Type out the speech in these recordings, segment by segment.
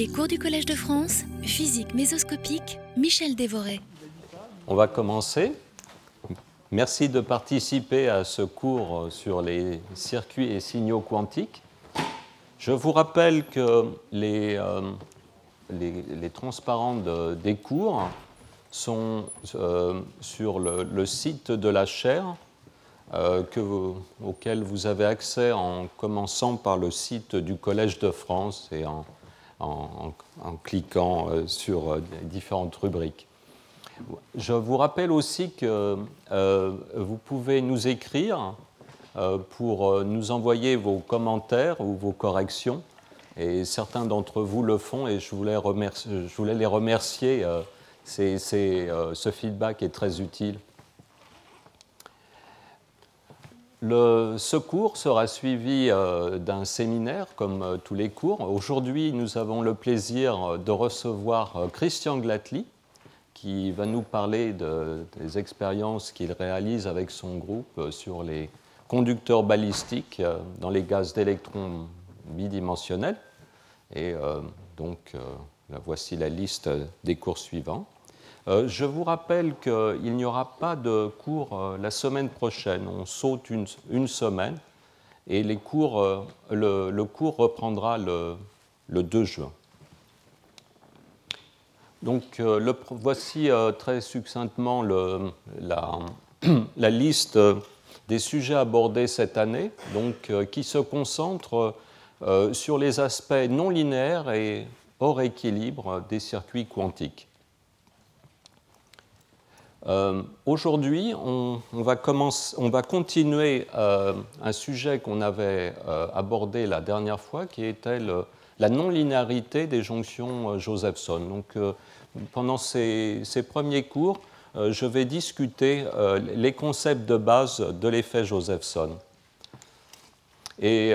Les cours du Collège de France, physique mésoscopique, Michel Dévoré. On va commencer. Merci de participer à ce cours sur les circuits et signaux quantiques. Je vous rappelle que les, euh, les, transparents des cours sont euh, sur le, site de la chaire euh, que auquel vous avez accès en commençant par le site du Collège de France et en, en, cliquant euh, sur euh, différentes rubriques. Je vous rappelle aussi que vous pouvez nous écrire pour nous envoyer vos commentaires ou vos corrections. Et certains d'entre vous le font et je voulais, je voulais les remercier. ce feedback est très utile. Le, ce cours sera suivi euh, d'un séminaire comme euh, tous les cours. Aujourd'hui, nous avons le plaisir de recevoir euh, Christian Glatly, qui va nous parler des expériences qu'il réalise avec son groupe sur les conducteurs balistiques dans les gaz d'électrons bidimensionnels. Et donc, voici la liste des cours suivants. Euh, je vous rappelle qu'il n'y aura pas de cours euh, la semaine prochaine. On saute une, semaine et les cours, euh, le, cours reprendra le, 2 juin. Donc voici très succinctement la, liste des sujets abordés cette année, qui se concentre sur les aspects non linéaires et hors équilibre des circuits quantiques. Euh, aujourd'hui, on, va continuer euh, un sujet qu'on avait euh, abordé la dernière fois, qui était la non-linéarité des jonctions Josephson. Donc, pendant ces, premiers cours, je vais discuter les concepts de base de l'effet Josephson. Et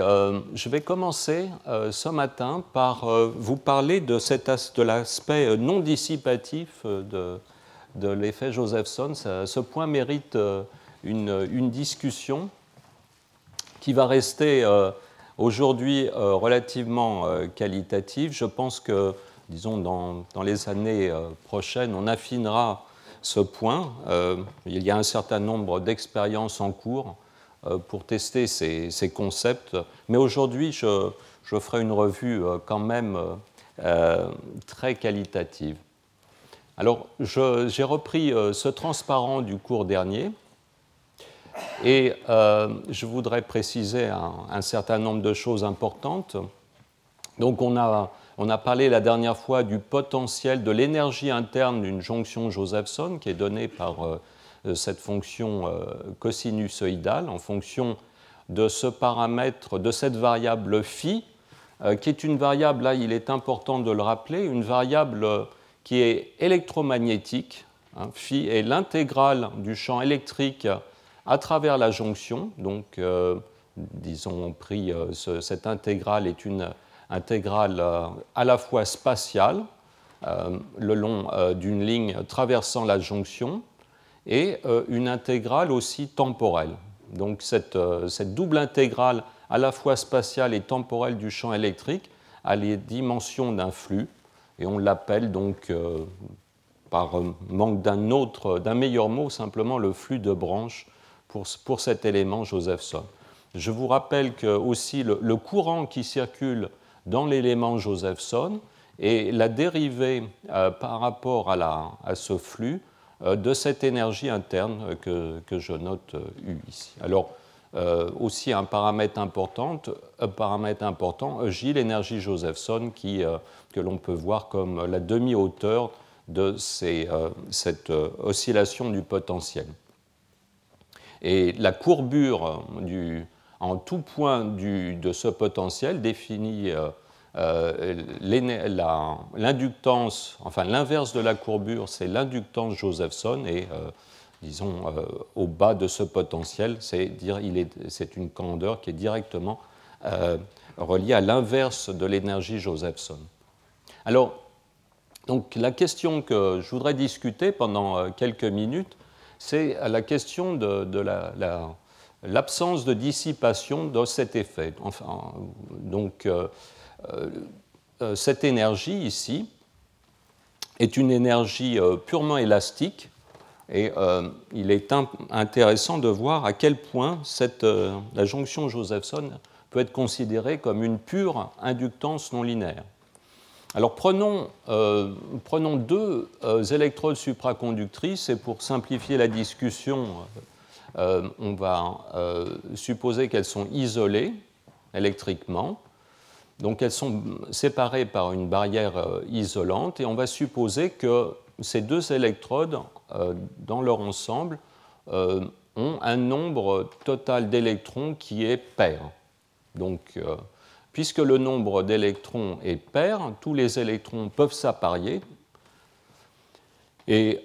je vais commencer ce matin par vous parler de, de l'aspect non dissipatif de, de l'effet Josephson. ce point mérite euh, une, discussion qui va rester euh, aujourd'hui euh, relativement qualitative. Je pense que, disons, dans, les années prochaines, on affinera ce point. il y a un certain nombre d'expériences en cours pour tester ces, concepts. Mais aujourd'hui, je, je, ferai une revue quand même très qualitative. Alors, j'ai repris euh, ce transparent du cours dernier et euh, je voudrais préciser un, certain nombre de choses importantes. Donc, on a, on a, parlé la dernière fois du potentiel de l'énergie interne d'une jonction Josephson qui est donnée par euh, cette fonction cosinusoïdale en fonction de ce paramètre, de cette variable phi, qui est une variable, là il est important de le rappeler, une variable qui est électromagnétique. Hein, phi est l'intégrale du champ électrique à travers la jonction. Donc, euh, disons, euh, cette intégrale est une intégrale euh, à la fois spatiale, le long d'une ligne traversant la jonction, et une intégrale aussi temporelle. Donc, cette, double intégrale à la fois spatiale et temporelle du champ électrique a les dimensions d'un flux et on l'appelle donc, euh, par manque d'un autre, d'un meilleur mot, simplement le flux de branches pour, pour cet élément Josephson. Je vous rappelle que aussi le, courant qui circule dans l'élément Josephson est la dérivée euh, par rapport à, la, à, ce flux euh, de cette énergie interne que, que je note U ici. Alors, euh, aussi un paramètre important, un paramètre important Josephson, qui, euh, que l'on peut voir comme la demi-hauteur de ces, euh, cette oscillation du potentiel. Et la courbure du, en tout point du, de ce potentiel définit l'inductance, enfin l'inverse de la courbure, c'est l'inductance Josephson, et disons, euh, au bas de ce potentiel, c'est une candeur qui est directement euh, reliée à l'inverse de l'énergie Josephson. Alors, donc, la question que je voudrais discuter pendant euh, quelques minutes, c'est la question de, l'absence de dissipation de cet effet. Enfin, donc, cette énergie ici est une énergie purement élastique et il est intéressant de voir à quel point cette, la jonction Josephson peut être considérée comme une pure inductance non linéaire. Alors prenons, prenons deux électrodes supraconductrices et pour simplifier la discussion, euh, on va euh, supposer qu'elles sont isolées électriquement. Donc elles sont séparées par une barrière euh, isolante et on va supposer que ces deux électrodes, dans leur ensemble, ont un nombre total d'électrons qui est pair. Donc, puisque le nombre d'électrons est pair, tous les électrons peuvent s'apparier. Et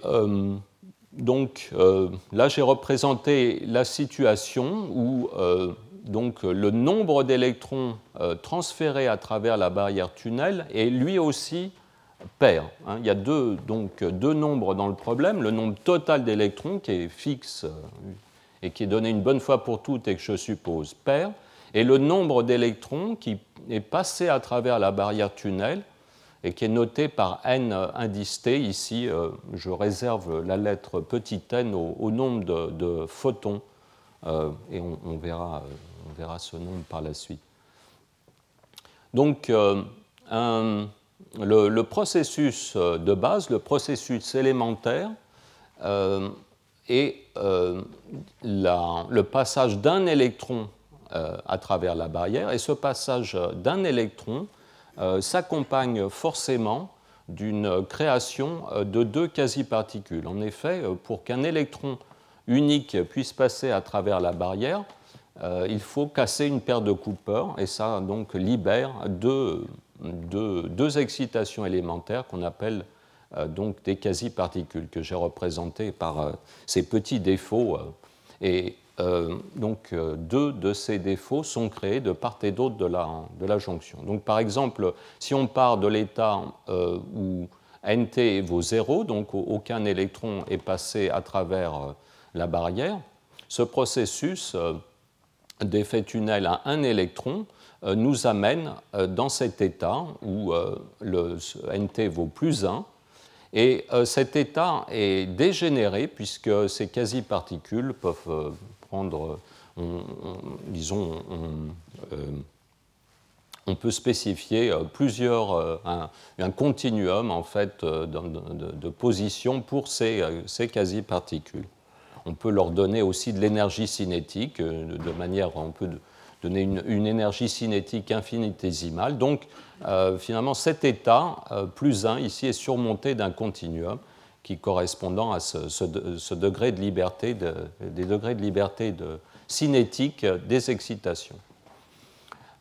donc euh, là, j'ai représenté la situation où euh, donc, le nombre d'électrons euh, transférés à travers la barrière tunnel est lui aussi pair. Hein. Il y a deux, donc, deux nombres dans le problème, le nombre total d'électrons qui est fixe et qui est donné une bonne fois pour toutes et que je suppose pair, et le nombre d'électrons qui est passé à travers la barrière tunnel et qui est noté par n indisté. Ici, euh, je réserve la lettre petit n au, nombre de, photons, euh, et on, verra, euh, on, verra, ce nombre par la suite. Donc, le, processus de base, le processus élémentaire, est le passage d'un électron à travers la barrière, et ce passage d'un électron euh, s'accompagne forcément d'une création euh, de deux quasi-particules. En effet, euh, pour qu'un électron unique puisse passer à travers la barrière, il faut casser une paire de Cooper et ça donc libère deux, excitations élémentaires qu'on appelle donc des quasi-particules que j'ai représentées par ces petits défauts. et euh, donc euh, deux de ces défauts sont créés de part et d'autre de la, de la, jonction. Donc par exemple, si on part de l'état euh, où NT vaut 0, donc aucun électron est passé à travers la barrière, ce processus d'effet tunnel à un électron nous amène dans cet état où le NT vaut plus 1, et cet état est dégénéré puisque ces quasi-particules peuvent prendre, disons, euh, on, peut spécifier euh, plusieurs, euh, un, continuum en fait de, positions pour ces, ces quasi-particules. On peut leur donner aussi de l'énergie cinétique, de manière, on peut donner une, énergie cinétique infinitésimale. Donc, finalement, cet état, plus 1, ici, est surmonté d'un continuum qui correspondant à ce, degré de liberté, des degrés de liberté de cinétique des excitations.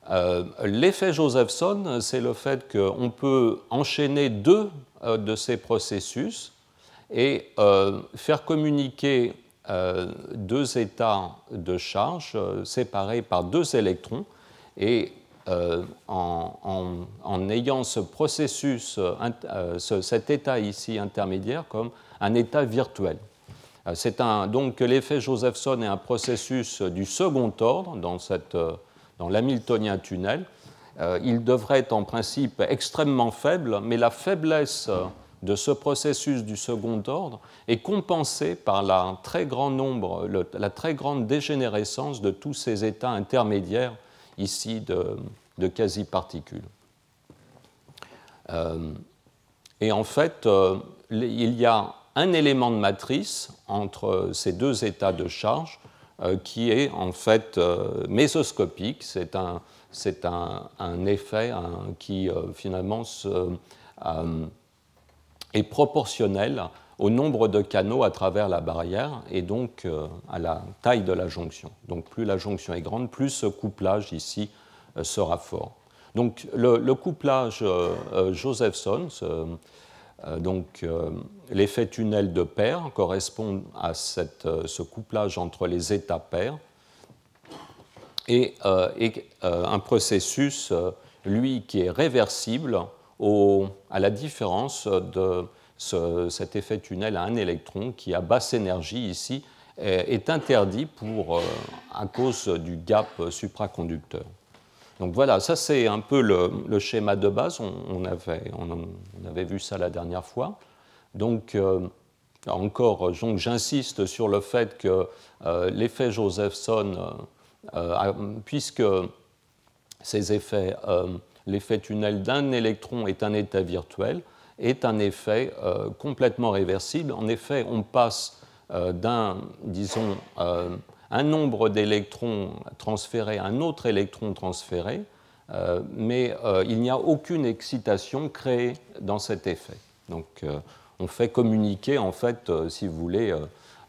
Euh, l'effet Josephson, c'est le fait qu'on peut enchaîner deux euh, de ces processus et euh, faire communiquer deux états de charge séparés par deux électrons. Et euh, en, ayant ce processus, euh, euh, cet état ici intermédiaire comme un état virtuel. C'est donc l'effet Josephson est un processus du second ordre dans, cette, dans l'Hamiltonien tunnel. il devrait être en principe extrêmement faible, mais la faiblesse de ce processus du second ordre est compensée par la très grande dégénérescence de tous ces états intermédiaires ici de, quasi-particules. Euh, et en fait, euh, il y a un élément de matrice entre ces deux états de charge euh, qui est en fait mésoscopique. C'est un, un, effet qui finalement est proportionnel au nombre de canaux à travers la barrière et donc à la taille de la jonction. Donc plus la jonction est grande, plus ce couplage ici euh, sera fort. Donc le, couplage euh, euh, Josephson, donc l'effet tunnel de paire correspond à cette, ce couplage entre les états pairs et, un processus, lui, qui est réversible à la différence de cet effet tunnel à un électron qui, à basse énergie ici, est, interdit pour, à cause du gap supraconducteur. Donc voilà, ça c'est un peu le, schéma de base. On, avait, on, avait, vu ça la dernière fois. Donc encore, j'insiste sur le fait que l'effet Josephson, puisque ces effets, l'effet tunnel d'un électron est un état virtuel, est un effet complètement réversible. En effet, on passe d'un, disons, un nombre d'électrons transférés à un autre électron transféré, euh, mais euh, il n'y a aucune excitation créée dans cet effet. Donc euh, on fait communiquer, en fait, si vous voulez,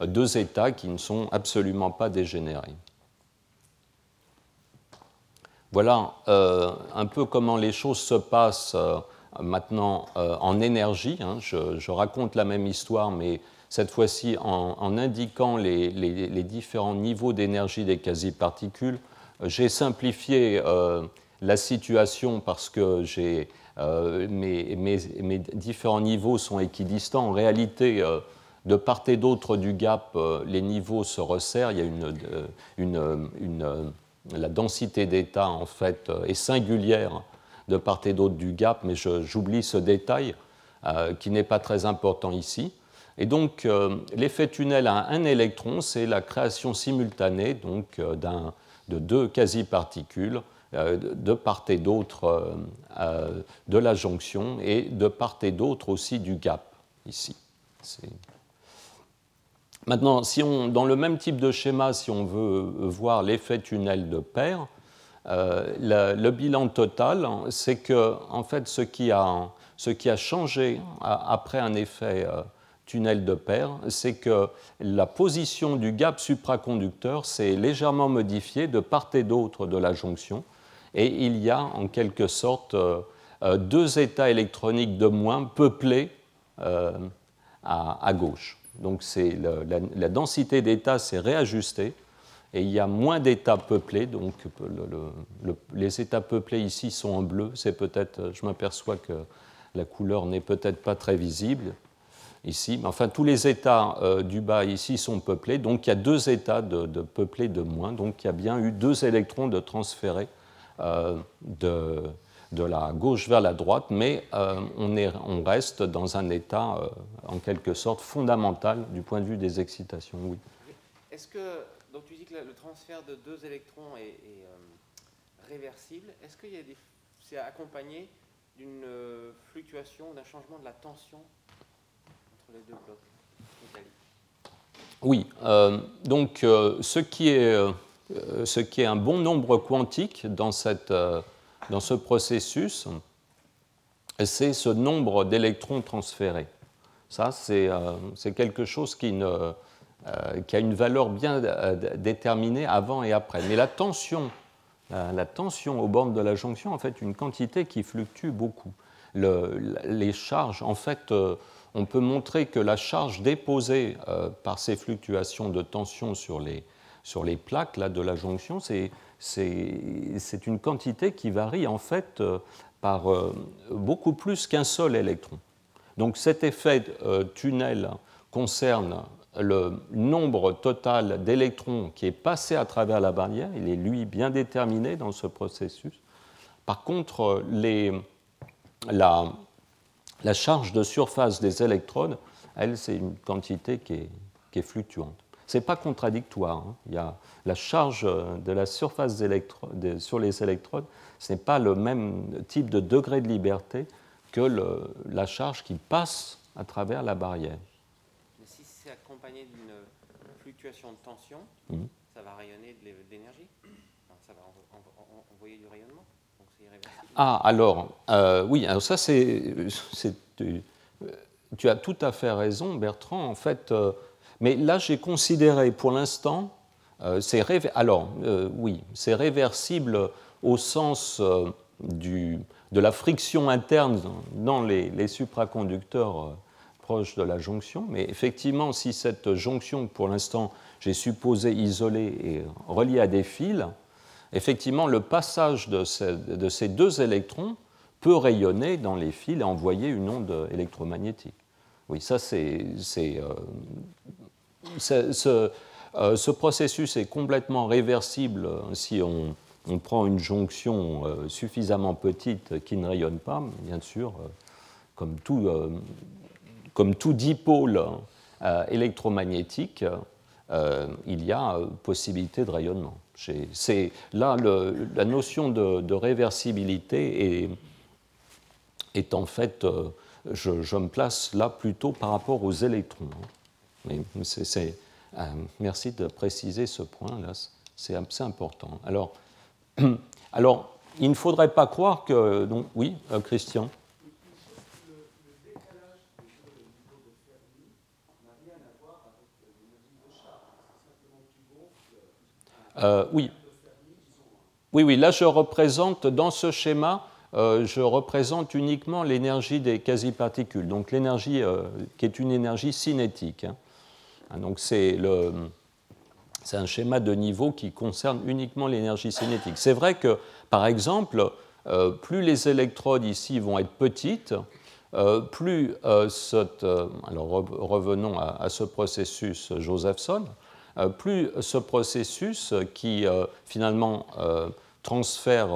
deux états qui ne sont absolument pas dégénérés. Voilà un peu comment les choses se passent maintenant en énergie. Hein. Je, raconte la même histoire, mais cette fois-ci en, indiquant les, différents niveaux d'énergie des quasi-particules. J'ai simplifié euh, la situation parce que euh, mes, différents niveaux sont équidistants. En réalité, euh, de part et d'autre du gap, les niveaux se resserrent. Il y a la densité d'état en fait est singulière de part et d'autre du gap, mais j'oublie ce détail qui n'est pas très important ici. Et donc, euh, l'effet tunnel à un électron, c'est la création simultanée donc, euh, de deux quasi-particules euh, de part et d'autre de la jonction et de part et d'autre aussi du gap, ici. Maintenant, si on, dans le même type de schéma, si on veut voir l'effet tunnel de paire, le, bilan total, c'est que en fait, ce qui a, ce qui a changé après un effet tunnel de paire, c'est que la position du gap supraconducteur s'est légèrement modifiée de part et d'autre de la jonction, et il y a en quelque sorte euh, euh, deux états électroniques de moins peuplés euh, à, gauche. Donc la, densité d'états s'est réajustée et il y a moins d'états peuplés. Donc les états peuplés ici sont en bleu. C'est peut-être, je m'aperçois que la couleur n'est peut-être pas très visible ici. Mais enfin, tous les états euh, du bas ici sont peuplés, donc il y a deux états de, peuplés de moins, donc il y a bien eu deux électrons de transférés euh, de, de, la gauche vers la droite, mais euh, on, est, on, reste dans un état en quelque sorte fondamental du point de vue des excitations. Oui. Est-ce que, donc tu dis que le transfert de deux électrons est, réversible, est-ce que c'est accompagné d'une fluctuation, d'un changement de la tension oui, euh, donc euh, ce, qui est, euh, ce qui est un bon nombre quantique dans, cette, dans ce processus, c'est ce nombre d'électrons transférés. Ça, c'est quelque chose qui, ne, qui, a une valeur bien déterminée avant et après. Mais la tension, la, tension aux bornes de la jonction, en fait, une quantité qui fluctue beaucoup. Le, les charges, en fait, on peut montrer que la charge déposée euh, par ces fluctuations de tension sur les, sur les plaques là, de la jonction, c'est une quantité qui varie en fait euh, par euh, beaucoup plus qu'un seul électron. Donc cet effet tunnel concerne le nombre total d'électrons qui est passé à travers la barrière. Il est lui bien déterminé dans ce processus. Par contre, les, la, la charge de surface des électrodes, elle, c'est une quantité qui est, fluctuante. Ce n'est pas contradictoire. Hein. Il y a la charge de la surface sur les électrodes, ce n'est pas le même type de degré de liberté que la charge qui passe à travers la barrière. Mais si c'est accompagné d'une fluctuation de tension, mmh. ça va rayonner de l'énergie Ça va envoyer du rayonnement ah, alors, euh, oui, alors ça, c'est. Tu as tout à fait raison, Bertrand, en fait. Euh, mais là, j'ai considéré pour l'instant. Euh, c'est alors, oui, c'est réversible au sens du, de la friction interne dans les, supraconducteurs proches de la jonction. Mais effectivement, si cette jonction, pour l'instant, j'ai supposé isolée et reliée à des fils, effectivement, le passage de ces, deux électrons peut rayonner dans les fils et envoyer une onde électromagnétique. Oui, ça c'est. Euh, ce, euh, ce, processus est complètement réversible si on, prend une jonction suffisamment petite qui ne rayonne pas, bien sûr, comme tout, dipôle électromagnétique, il y a possibilité de rayonnement. Là la notion de, réversibilité est, est, en fait, je, me place là plutôt par rapport aux électrons. Euh, merci de préciser ce point-là, c'est important. Alors, alors, il ne faudrait pas croire que. Donc, oui, euh, Christian euh, oui. Oui, oui, là je représente dans ce schéma, je représente uniquement l'énergie des quasi-particules, donc l'énergie qui est une énergie cinétique. Hein, donc c'est un schéma de niveau qui concerne uniquement l'énergie cinétique. C'est vrai que, par exemple, euh, plus les électrodes ici vont être petites, euh, plus euh, revenons à, ce processus Josephson, plus ce processus qui finalement transfère,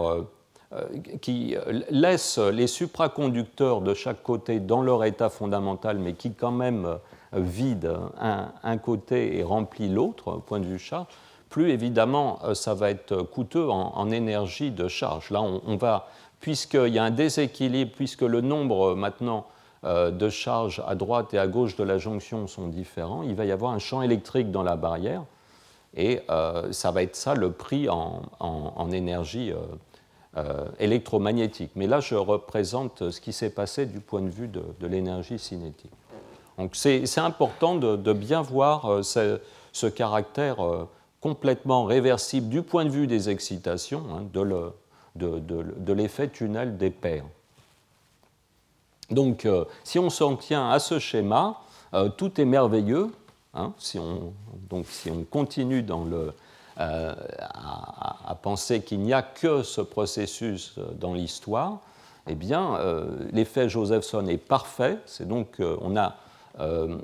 qui laisse les supraconducteurs de chaque côté dans leur état fondamental, mais qui quand même vide un, côté et remplit l'autre, point de vue charge, plus évidemment euh, ça va être coûteux en, énergie de charge. Là, on, va, puisqu'il y a un déséquilibre, puisque le nombre euh, maintenant euh, de charges à droite et à gauche de la jonction sont différents, il va y avoir un champ électrique dans la barrière, et ça va être ça le prix en, énergie électromagnétique. Mais là, je représente ce qui s'est passé du point de vue de l'énergie cinétique. Donc c'est important de, bien voir euh, ce, caractère euh, complètement réversible du point de vue des excitations hein, de l'effet tunnel des paires. Donc euh, si on s'en tient à ce schéma, tout est merveilleux. Hein, si, on, donc, si on continue le, à, penser qu'il n'y a que ce processus dans l'histoire, eh bien, l'effet Josephson est parfait. C'est donc, on a euh,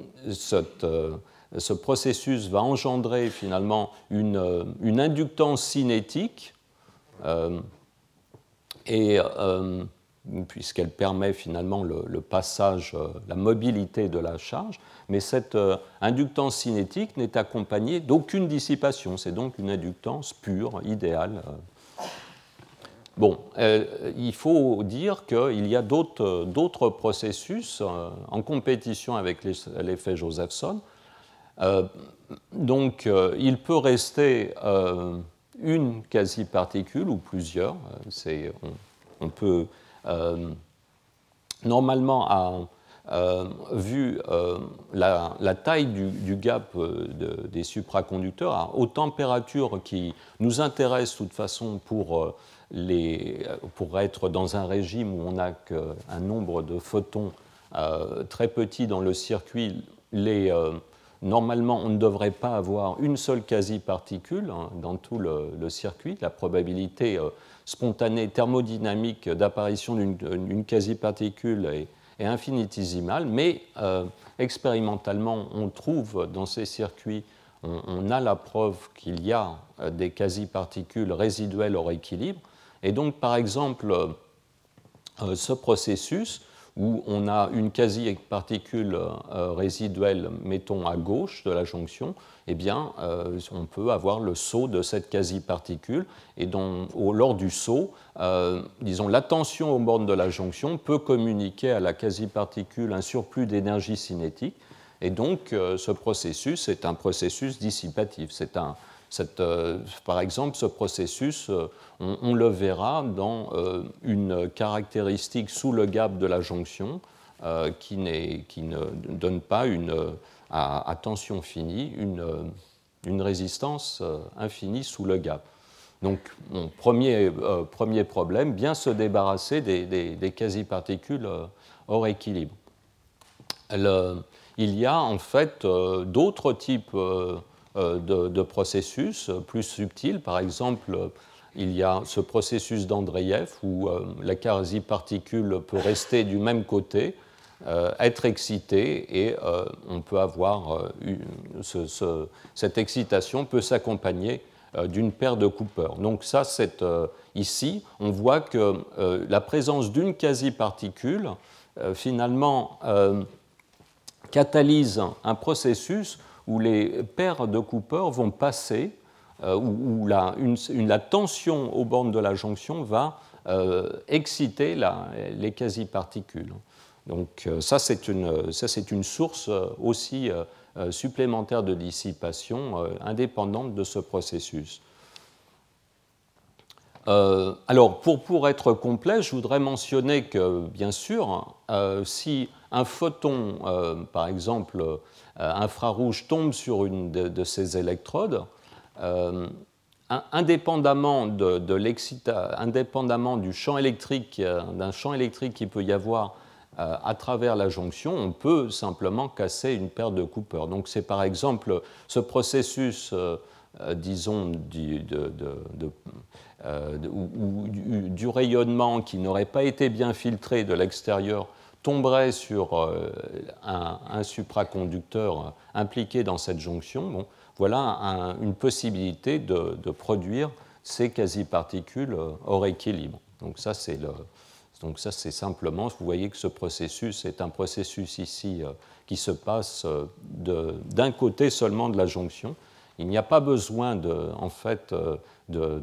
euh, ce processus va engendrer finalement une, euh, inductance cinétique et puisqu'elle permet finalement le, passage, la mobilité de la charge, mais cette inductance cinétique n'est accompagnée d'aucune dissipation, c'est donc une inductance pure, idéale. Bon, euh, il faut dire qu'il y a d'autres processus euh, en compétition avec l'effet Josephson. Euh, donc, il peut rester une quasi-particule ou plusieurs. On, peut normalement, vu la, taille du, gap des supraconducteurs, aux températures qui nous intéressent de toute façon pour les, pour être dans un régime où on n'a qu'un nombre de photons euh, très petit dans le circuit, euh, normalement on ne devrait pas avoir une seule quasi-particule hein, dans tout le, circuit. La probabilité euh, spontanée thermodynamique d'apparition d'une quasi-particule est, est, infinitésimale, mais expérimentalement on trouve dans ces circuits on a la preuve qu'il y a des quasi-particules résiduelles hors équilibre. Et donc, par exemple, euh, ce processus où on a une quasi-particule euh, résiduelle, mettons à gauche de la jonction, eh bien, euh, on peut avoir le saut de cette quasi-particule. Et lors du saut, disons, la tension aux bornes de la jonction peut communiquer à la quasi-particule un surplus d'énergie cinétique. Et donc, ce processus est un processus dissipatif. C'est un, euh, par exemple, ce processus, euh, on, le verra dans euh, une caractéristique sous le gap de la jonction qui, ne donne pas à, tension finie une, résistance infinie sous le gap. Donc, premier problème, bien se débarrasser des, quasi-particules hors équilibre. il y a en fait d'autres types euh, de, processus plus subtils. Par exemple, il y a ce processus d'Andreev où euh, la quasi-particule peut rester du même côté, euh, être excitée et on peut avoir cette excitation peut s'accompagner d'une paire de Cooper. Donc ça, c'est ici, on voit que la présence d'une quasi-particule, finalement, catalyse un processus où les paires de Cooper vont passer, où, la, la, tension aux bornes de la jonction va exciter la, les quasi-particules. Donc ça, c'est une, une, source aussi euh, supplémentaire de dissipation euh, indépendante de ce processus. Euh, alors, pour, être complet, je voudrais mentionner que, bien sûr, si un photon, par exemple infrarouge, tombe sur une de, ces électrodes, indépendamment, de, de indépendamment du champ électrique, d'un champ électrique qui peut y avoir euh, à travers la jonction, on peut simplement casser une paire de Cooper. Donc c'est par exemple ce processus, euh, euh, disons, du, rayonnement qui n'aurait pas été bien filtré de l'extérieur tomberait sur un, supraconducteur impliqué dans cette jonction. Bon, voilà une possibilité de, produire ces quasi-particules hors équilibre. Donc ça, c'est donc ça, c'est simplement, vous voyez que ce processus est un processus ici euh, qui se passe euh, d'un côté seulement de la jonction. Il n'y a pas besoin de, en fait, euh, de,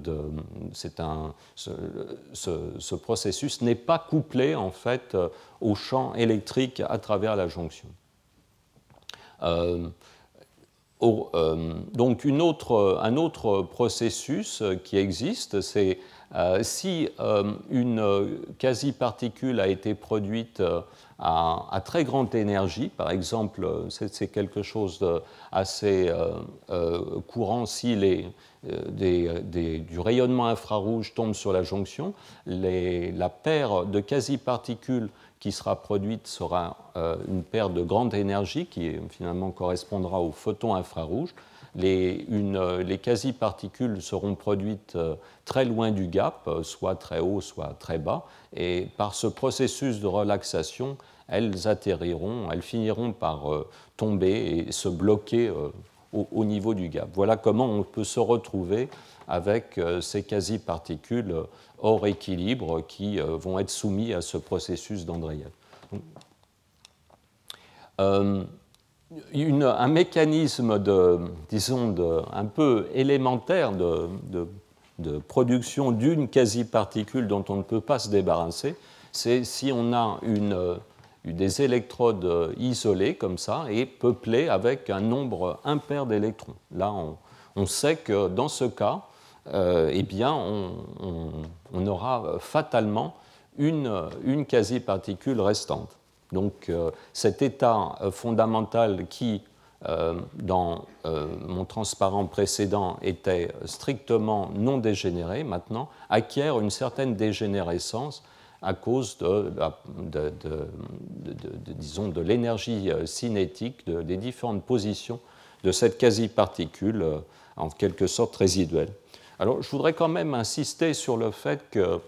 un, ce, processus n'est pas couplé en fait au champ électrique à travers la jonction. donc une autre, un autre processus qui existe, c'est euh, si euh, une euh, quasi-particule a été produite à, très grande énergie, par exemple, c'est quelque chose d'assez courant si les, du rayonnement infrarouge tombe sur la jonction, la paire de quasi-particules qui sera produite sera une paire de grande énergie qui finalement correspondra au photon infrarouge. Les, quasi-particules seront produites euh, très loin du gap, euh, soit très haut, soit très bas, et par ce processus de relaxation, elles atterriront, elles finiront par euh, tomber et se bloquer au, niveau du gap. Voilà comment on peut se retrouver avec ces quasi-particules hors équilibre qui vont être soumis à ce processus d'Andreev un mécanisme de, disons, un peu élémentaire de, production d'une quasi-particule dont on ne peut pas se débarrasser, c'est si on a une, des électrodes isolées comme ça et peuplées avec un nombre impair d'électrons. Là, on, sait que dans ce cas, euh, eh bien, on, aura fatalement une, quasi-particule restante. Donc euh, cet état euh, fondamental qui, euh, dans mon transparent précédent, était strictement non dégénéré, maintenant acquiert une certaine dégénérescence à cause de, disons, de l'énergie cinétique des différentes positions de cette quasi-particule en quelque sorte résiduelle. Alors je voudrais quand même insister sur le fait que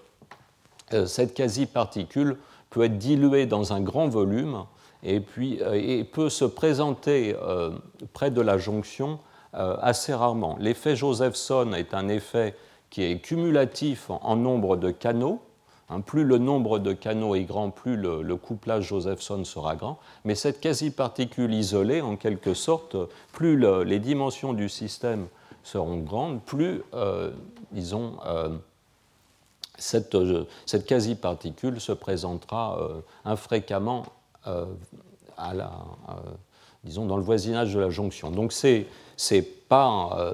cette quasi-particule peut être dilué dans un grand volume et, puis, euh, et peut se présenter euh, près de la jonction euh, assez rarement. L'effet Josephson est un effet qui est cumulatif en, nombre de canaux. Hein, plus le nombre de canaux est grand, plus le, couplage Josephson sera grand. Mais cette quasi-particule isolée, en quelque sorte, plus les dimensions du système seront grandes, plus, disons, euh, cette, quasi-particule se présentera euh, infréquemment euh, dans le voisinage de la jonction. Donc ce n'est pas,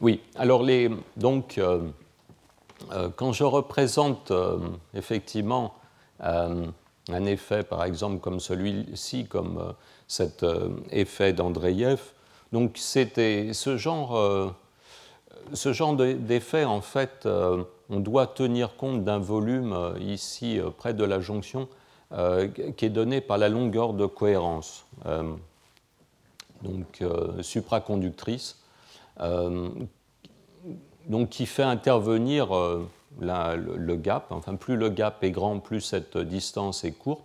Oui, alors les, donc, euh, euh, quand je représente euh, effectivement un effet, par exemple, comme celui-ci, comme cet effet d'Andreyev, donc c'était ce genre ce genre d'effet, en fait, on doit tenir compte d'un volume ici près de la jonction qui est donné par la longueur de cohérence, donc supraconductrice, donc qui fait intervenir le, gap. Enfin, plus le gap est grand, plus cette distance est courte.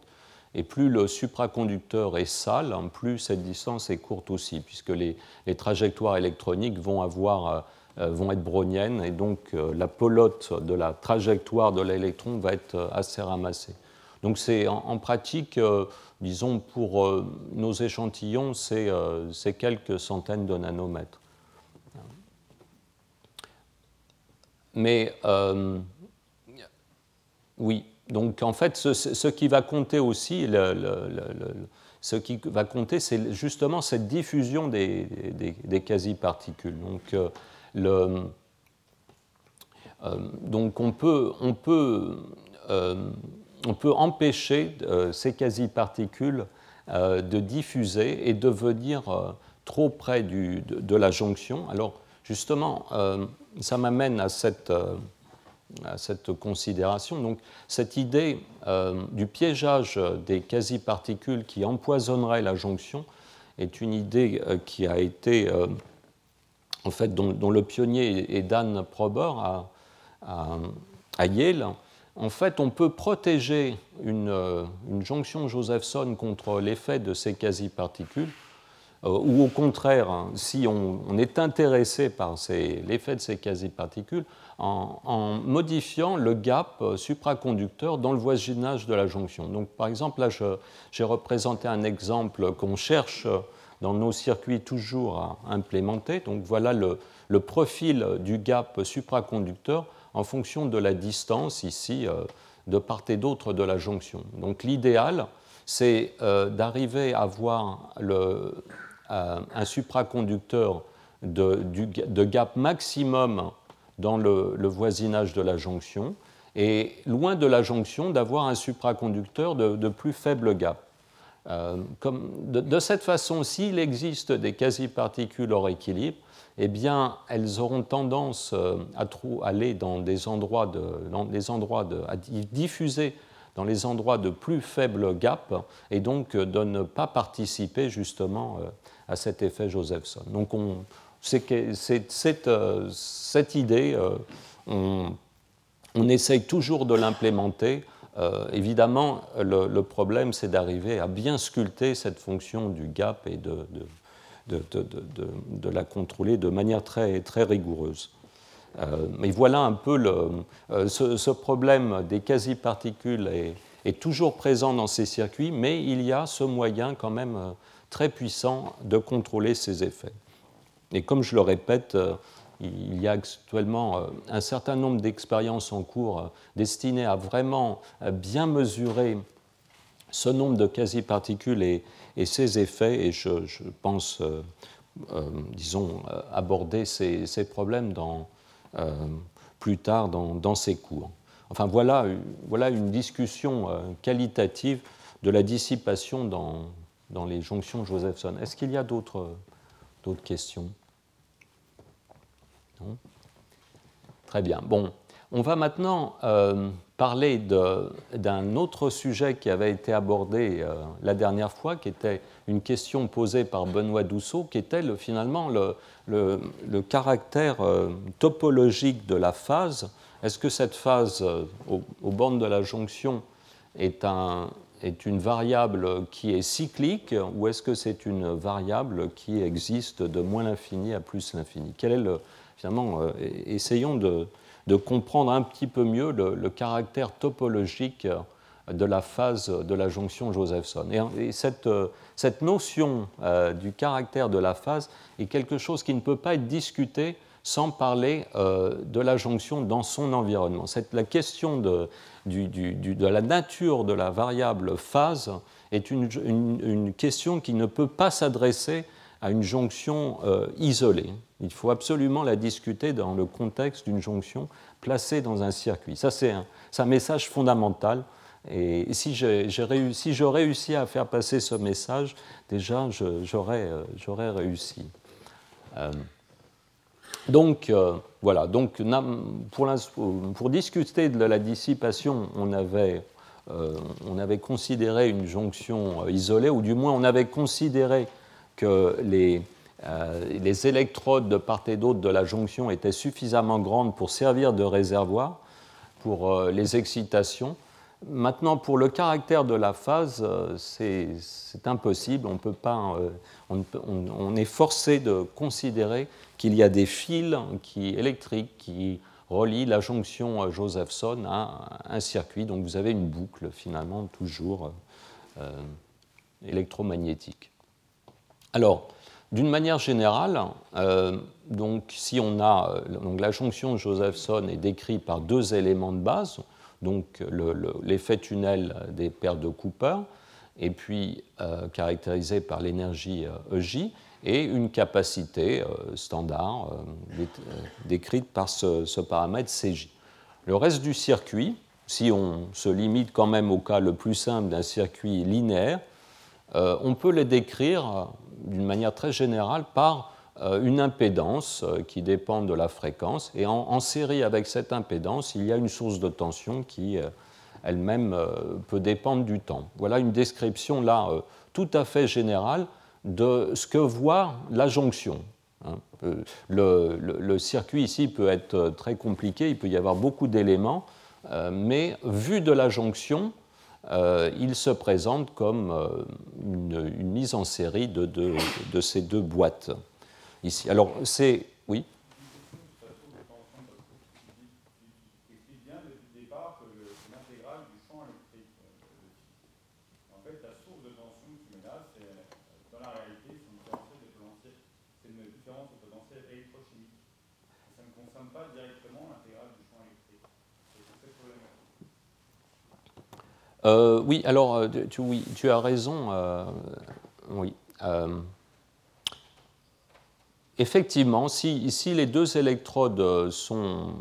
Et plus le supraconducteur est sale, plus cette distance est courte aussi, puisque les, trajectoires électroniques vont, avoir, euh, vont être browniennes, et donc euh, la pelote de la trajectoire de l'électron va être euh, assez ramassée. Donc c'est en, pratique, disons, pour nos échantillons, c'est quelques centaines de nanomètres. Mais oui, donc en fait, ce, qui va compter aussi, ce qui va compter, c'est justement cette diffusion des, quasi-particules. Donc, euh, euh, donc on peut, on peut, euh, on peut empêcher ces quasi-particules de diffuser et de venir trop près du, de, la jonction. Alors justement, ça m'amène à cette à cette considération. Donc, cette idée euh, du piégeage des quasi-particules qui empoisonnerait la jonction est une idée euh, qui a été, euh, en fait, dont, le pionnier est Dan Prober à, Yale. En fait, on peut protéger une jonction Josephson contre l'effet de ces quasi-particules ou au contraire, hein, si on, est intéressé par l'effet de ces quasi-particules, en, modifiant le gap euh, supraconducteur dans le voisinage de la jonction. Donc, par exemple, là, j'ai représenté un exemple qu'on cherche dans nos circuits toujours à implémenter. Donc, voilà le, profil du gap supraconducteur en fonction de la distance ici euh, de part et d'autre de la jonction. Donc, l'idéal, c'est euh, d'arriver à avoir un supraconducteur de, gap maximum dans le, voisinage de la jonction, et loin de la jonction d'avoir un supraconducteur de, plus faible gap. Euh, comme de, cette façon, s'il existe des quasi-particules hors équilibre, eh bien, elles auront tendance euh, à aller dans des endroits de, endroits de, à diffuser dans les endroits de plus faible gap et donc de ne pas participer justement euh, à cet effet Josephson. Donc on, c'est que cette, euh, cette, idée, euh, on, on, essaye toujours de l'implémenter. Euh, évidemment, le, problème, c'est d'arriver à bien sculpter cette fonction du gap et de, de, de, la contrôler de manière très, très rigoureuse. mais voilà un peu le, ce, problème des quasi-particules est, toujours présent dans ces circuits, mais il y a ce moyen quand même très puissant de contrôler ces effets. Et comme je le répète, euh, il y a actuellement euh, un certain nombre d'expériences en cours euh, destinées à vraiment bien mesurer ce nombre de quasi-particules et, ses effets, et je, pense, disons, aborder ces, problèmes plus tard dans, ces cours. Enfin, voilà une discussion qualitative de la dissipation dans, dans les jonctions Josephson. Est-ce qu'il y a d'autres questions? Très bien. Bon, on va maintenant euh, parler d'un autre sujet qui avait été abordé euh, la dernière fois, qui était une question posée par Benoît Dousseau, qui était finalement le, caractère euh, topologique de la phase. Est-ce que cette phase aux, bornes de la jonction est, un, est une variable qui est cyclique ou est-ce que c'est une variable qui existe de moins l'infini à plus l'infini? Quel est le, finalement, euh, essayons de, comprendre un petit peu mieux le, caractère topologique de la phase de la jonction Josephson. Et, cette, euh, cette, notion euh, du caractère de la phase est quelque chose qui ne peut pas être discuté sans parler de la jonction dans son environnement. Cette, la question de, la nature de la variable phase est une, une question qui ne peut pas s'adresser à une jonction isolée. Il faut absolument la discuter dans le contexte d'une jonction placée dans un circuit. Ça, c'est un, message fondamental. Et si, réussi, je réussis à faire passer ce message, déjà, j'aurais réussi. Euh, Donc, voilà, donc, pour, discuter de la dissipation, on avait, on avait considéré une jonction isolée, ou du moins on avait considéré que les, les électrodes de part et d'autre de la jonction étaient suffisamment grandes pour servir de réservoir pour les excitations. Maintenant, pour le caractère de la phase, euh, c'est impossible. On, peut pas, euh, on, est forcé de considérer qu'il y a des fils électriques qui relient la jonction euh, Josephson à un circuit. Donc vous avez une boucle finalement toujours électromagnétique. Alors, d'une manière générale, donc, si on a donc la jonction Josephson est décrite par deux éléments de base, donc l'effet tunnel des paires de Cooper, et puis euh, caractérisé par l'énergie EJ, e et une capacité euh, standard euh, décrite par ce, paramètre CJ. Le reste du circuit, si on se limite quand même au cas le plus simple d'un circuit linéaire, on peut le décrire d'une manière très générale par euh, une impédance euh, qui dépend de la fréquence. Et en, série avec cette impédance, il y a une source de tension qui euh, elle-même peut dépendre du temps. Voilà une description là tout à fait générale de ce que voit la jonction. Hein. Le, circuit ici peut être très compliqué, il peut y avoir beaucoup d'éléments, mais vu de la jonction, il se présente comme une, mise en série de ces deux boîtes ici. Alors, c'est. Oui En fait, la source de tension que tu mets là, dans la réalité, c'est une différence de potentiel électrochimique. Ça ne concerne pas directement l'intégrale du champ électrique. C'est euh, oui, alors euh, tu, as raison. Euh, oui. Effectivement, si, les deux électrodes sont,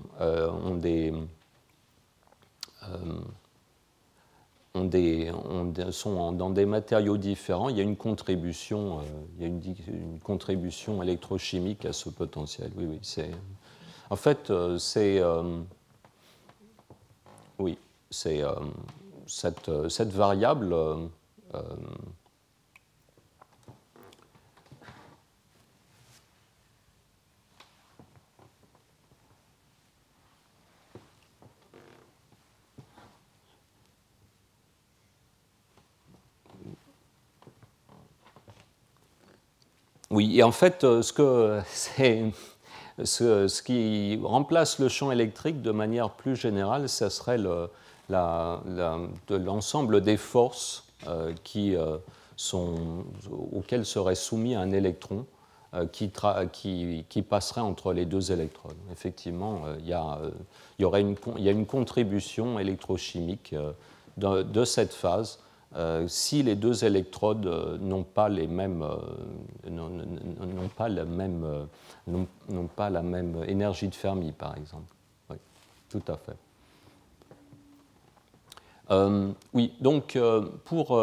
dans des matériaux différents, il y a une contribution, une, contribution électrochimique à ce potentiel. Oui, oui, c'est. En fait, c'est. oui, c'est cette, cette, variable. Oui, et en fait, euh, ce, que ce, qui remplace le champ électrique de manière plus générale, ce serait le, l'ensemble des forces euh, euh, auxquelles serait soumis un électron qui, qui, passerait entre les deux électrodes. Effectivement, il y, a, aurait une, contribution électrochimique de, de cette phase euh, si les deux électrodes euh, n'ont pas les mêmes, euh, la même énergie de Fermi, par exemple. Oui, tout à fait. Oui, donc pour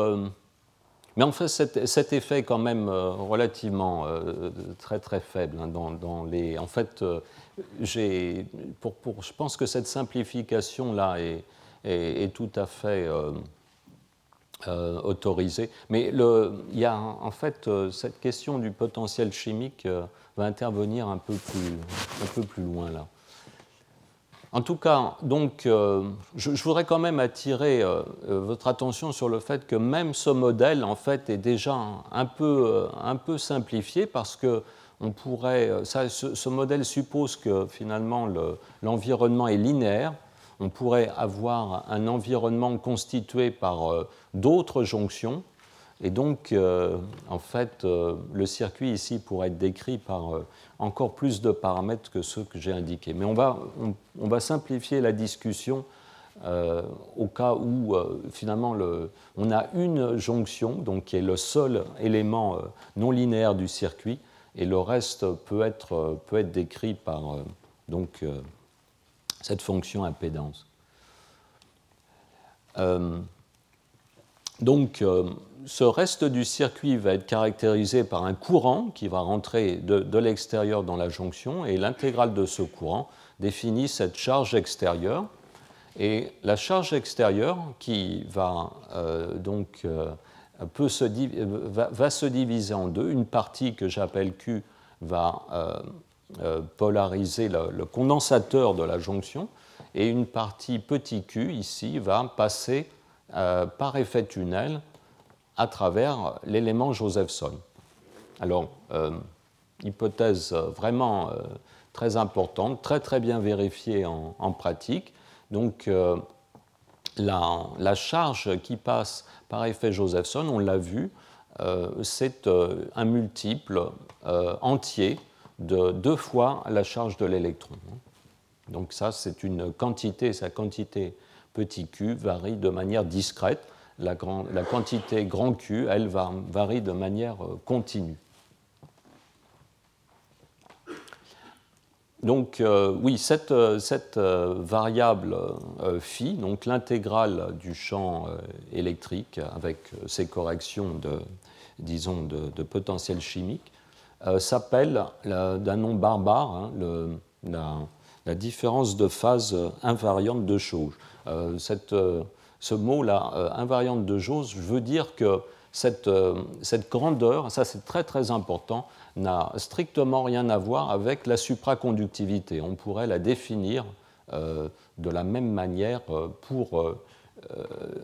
mais en fait, cet, effet est quand même relativement très très faible. Hein, dans, les, en fait, pour, pour, je pense que cette simplification-là est, est, est, tout à fait euh, autorisé. Mais il y a en fait euh, cette question du potentiel chimique euh, va intervenir un peu plus, un peu plus loin là. En tout cas, donc, je, voudrais quand même attirer votre attention sur le fait que même ce modèle, en fait, est déjà un peu, simplifié parce que on ce, modèle suppose que finalement l'environnement est linéaire on pourrait avoir un environnement constitué par euh, d'autres jonctions. Et donc, euh, en fait, euh, le circuit ici pourrait être décrit par encore plus de paramètres que ceux que j'ai indiqués. Mais on va, on, va, simplifier la discussion au cas où, finalement, le, on a une jonction, donc qui est le seul élément non linéaire du circuit, et le reste peut être, peut être décrit par donc, cette fonction impédance. Euh, donc, euh, ce reste du circuit va être caractérisé par un courant qui va rentrer de, l'extérieur dans la jonction et l'intégrale de ce courant définit cette charge extérieure. Et la charge extérieure qui va euh, donc euh, peut se, va, se diviser en deux, une partie que j'appelle Q va polariser le, condensateur de la jonction et une partie petit q ici va passer par effet tunnel à travers l'élément Josephson. Alors, euh, hypothèse vraiment euh, très importante, très très bien vérifiée en, pratique. Donc, euh, la, charge qui passe par effet Josephson, on l'a vu, c'est un multiple entier de deux fois la charge de l'électron. Donc ça, c'est une quantité, sa quantité petit q varie de manière discrète la, quantité grand Q, elle, varie de manière euh, continue. Donc euh, oui, cette, euh, variable phi, donc l'intégrale du champ électrique avec ses corrections de, disons, de, potentiel chimique, s'appelle d'un nom barbare hein, la, différence de phase invariante de Chauge. cette ce mot-là, euh, invariante de Jose, veut dire que cette, euh, cette grandeur, ça c'est très très important, n'a strictement rien à voir avec la supraconductivité. On pourrait la définir euh, de la même manière pour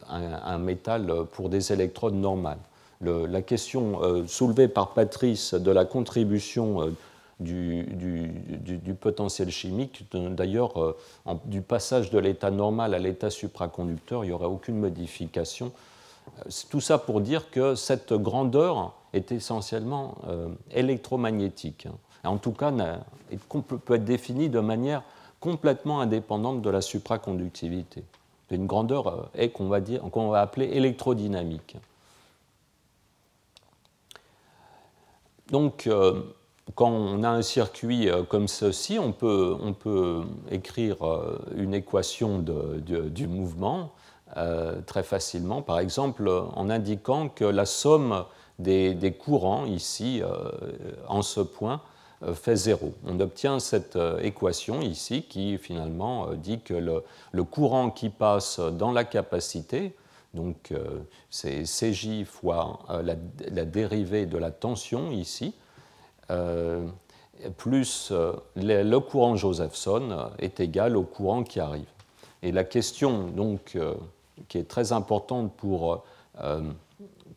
un, métal, pour des électrodes normales. la question soulevée par Patrice de la contribution du, potentiel chimique. D'ailleurs, euh, du passage de l'état normal à l'état supraconducteur, il n'y aurait aucune modification. Euh, tout ça pour dire que cette grandeur est essentiellement euh, électromagnétique. Hein. En tout cas, peut être définie de manière complètement indépendante de la supraconductivité. Une grandeur qu'on va, va appeler électrodynamique. Donc, quand on a un circuit euh, comme ceci, on peut, écrire euh, une équation du mouvement euh, très facilement, par exemple en indiquant que la somme des, courants ici, en ce point, fait zéro. On obtient cette équation ici qui finalement dit que le, courant qui passe dans la capacité, donc c'est Cj fois la, dérivée de la tension ici, plus euh, le, courant Josephson est égal au courant qui arrive. Et la question donc, euh, qui est très importante pour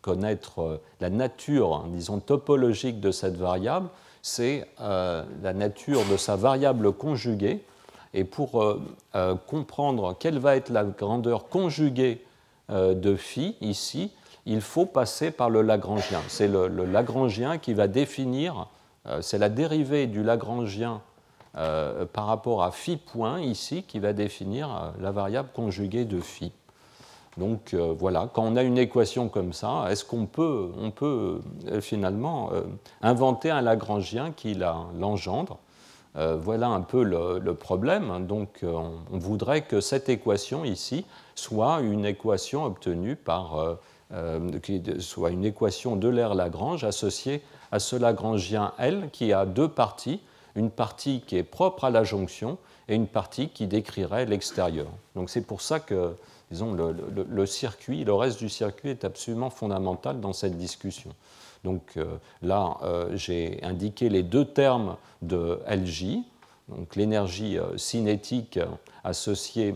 connaître la nature, disons, topologique de cette variable, c'est la nature de sa variable conjuguée. Et pour comprendre quelle va être la grandeur conjuguée de phi ici, il faut passer par le Lagrangien. C'est le, le, Lagrangien qui va définir euh, c'est la dérivée du Lagrangien euh, par rapport à phi point ici qui va définir euh, la variable conjuguée de phi. Donc voilà, quand on a une équation comme ça, est-ce qu'on peut, on peut finalement inventer un Lagrangien qui l'engendre? Voilà un peu le, problème. Donc on, voudrait que cette équation ici soit une équation obtenue par, soit une équation de l'air Lagrange associée à ce Lagrangien L qui a deux parties, une partie qui est propre à la jonction et une partie qui décrirait l'extérieur. Donc c'est pour ça que disons, le, circuit, le reste du circuit est absolument fondamental dans cette discussion. Donc euh, là, euh, j'ai indiqué les deux termes de LJ, donc l'énergie euh, cinétique associée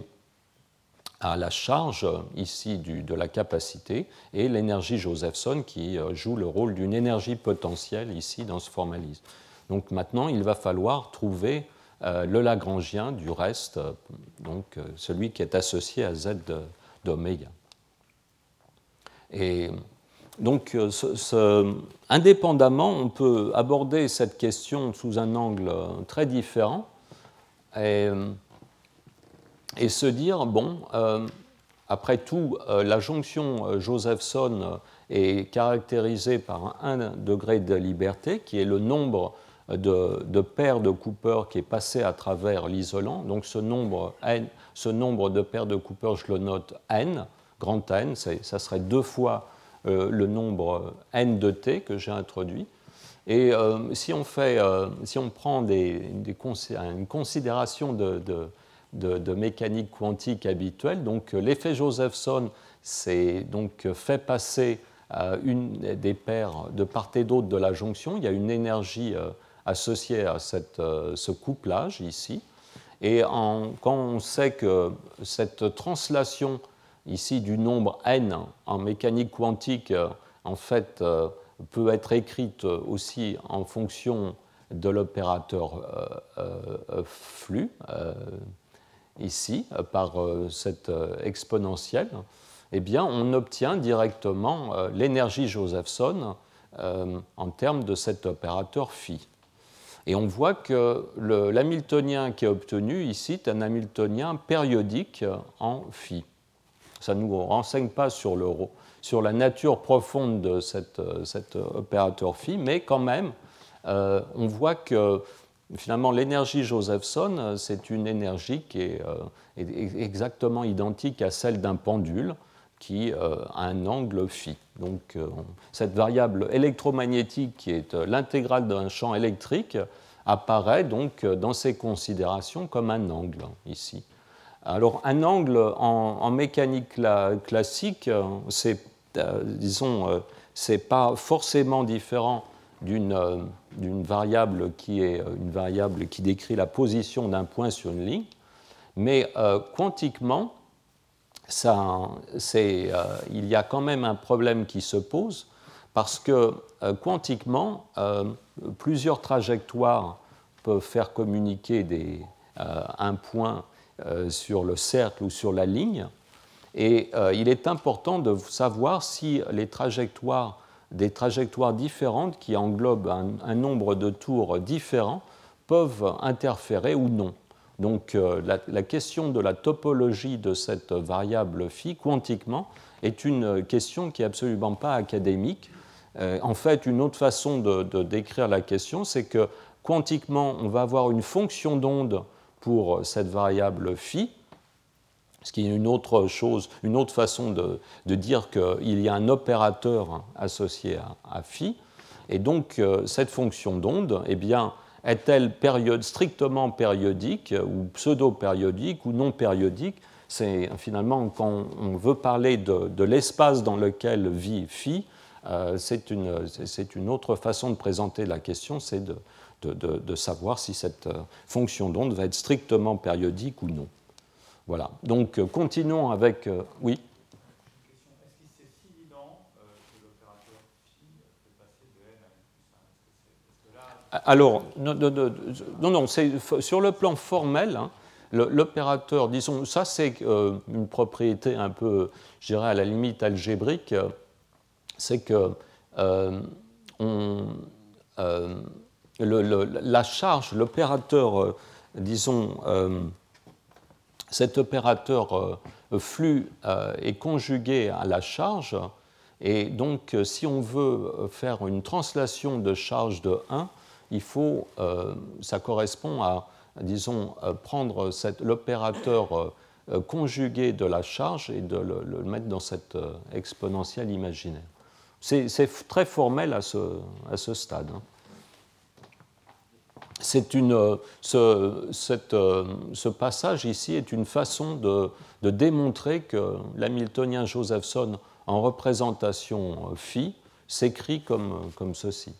à la charge ici de la capacité et l'énergie Josephson qui euh, joue le rôle d'une énergie potentielle ici dans ce formalisme. Donc maintenant, il va falloir trouver euh, le Lagrangien du reste, euh, donc celui qui est associé à Z d'oméga. Et donc, indépendamment, on peut aborder cette question sous un angle très différent. Et, et se dire, bon, euh, après tout, euh, la jonction euh, Josephson est caractérisée par un, degré de liberté, qui est le nombre de, paires de Cooper qui est passé à travers l'isolant. Donc ce nombre, ce nombre de paires de Cooper, je le note n, grand N, ça serait deux fois le nombre n de t que j'ai introduit. Et si, on fait, si on prend des, une considération de, de, mécanique quantique habituelle, donc l'effet Josephson c'est donc fait passer une des paires de part et d'autre de la jonction. Il y a une énergie associée à cette, ce couplage ici. Et quand on sait que cette translation ici du nombre n en mécanique quantique, en fait, euh, peut être écrite aussi en fonction de l'opérateur euh, euh, flux, ici, par cette exponentielle, eh bien, on obtient directement l'énergie Josephson en termes de cet opérateur phi. Et on voit que l'hamiltonien qui est obtenu ici est un hamiltonien périodique en phi. Ça ne nous renseigne pas sur, le, sur la nature profonde de cet opérateur phi, mais quand même, euh, on voit que finalement l'énergie Josephson, c'est une énergie qui est, euh, exactement identique à celle d'un pendule qui euh, a un angle phi. Donc euh, cette variable électromagnétique qui est euh, l'intégrale d'un champ électrique apparaît donc dans ces considérations comme un angle ici. Alors un angle en, mécanique classique, c'est disons c'est pas forcément différent d'une variable qui est une variable qui décrit la position d'un point sur une ligne, mais quantiquement euh, il y a quand même un problème qui se pose parce que euh, quantiquement, euh, plusieurs trajectoires peuvent faire communiquer un point sur le cercle ou sur la ligne. Et il est important de savoir si les trajectoires, des trajectoires différentes qui englobent un nombre de tours différents, peuvent interférer ou non. Donc euh, la, question de la topologie de cette variable phi quantiquement est une question qui n'est absolument pas académique. Euh, en fait, une autre façon de, décrire la question, c'est que quantiquement, on va avoir une fonction d'onde pour cette variable phi, ce qui est une autre chose, une autre façon de, dire qu'il y a un opérateur associé à, phi. Et donc, euh, cette fonction d'onde, eh est-elle strictement périodique ou pseudo-périodique ou non périodique? C'est finalement quand on veut parler de, l'espace dans lequel vit phi, euh, c'est une, autre façon de présenter la question, c'est de, savoir si cette euh, fonction d'onde va être strictement périodique ou non. Voilà. Donc euh, continuons avec. oui Alors, non, non, sur le plan formel, hein, l'opérateur, disons, ça c'est euh, une propriété un peu, je dirais, à la limite algébrique, c'est que euh, euh, la charge, l'opérateur, disons, cet opérateur flux est conjugué à la charge, et donc si on veut faire une translation de charge de 1, il euh, ça correspond à, disons, euh, prendre l'opérateur euh, conjugué de la charge et de le, mettre dans cette exponentielle imaginaire. C'est très formel à ce, à ce stade. Hein. Une, ce, cette, ce, passage ici est une façon de, démontrer que l'hamiltonien Josephson en représentation phi s'écrit comme, ceci.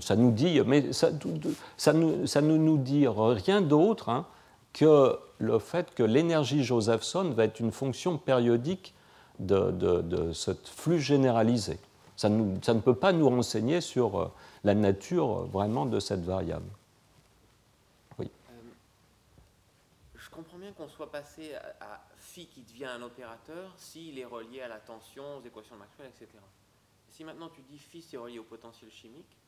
Ça nous dit, mais ça, ne nous dit rien d'autre hein, que le fait que l'énergie Josephson va être une fonction périodique de, ce flux généralisé. Ça, ne peut pas nous renseigner sur euh, la nature vraiment de cette variable. Oui. Euh, je comprends bien qu'on soit passé à, phi qui devient un opérateur s'il est relié à la tension, aux équations de Maxwell, etc. Si maintenant tu dis phi c'est relié au potentiel chimique,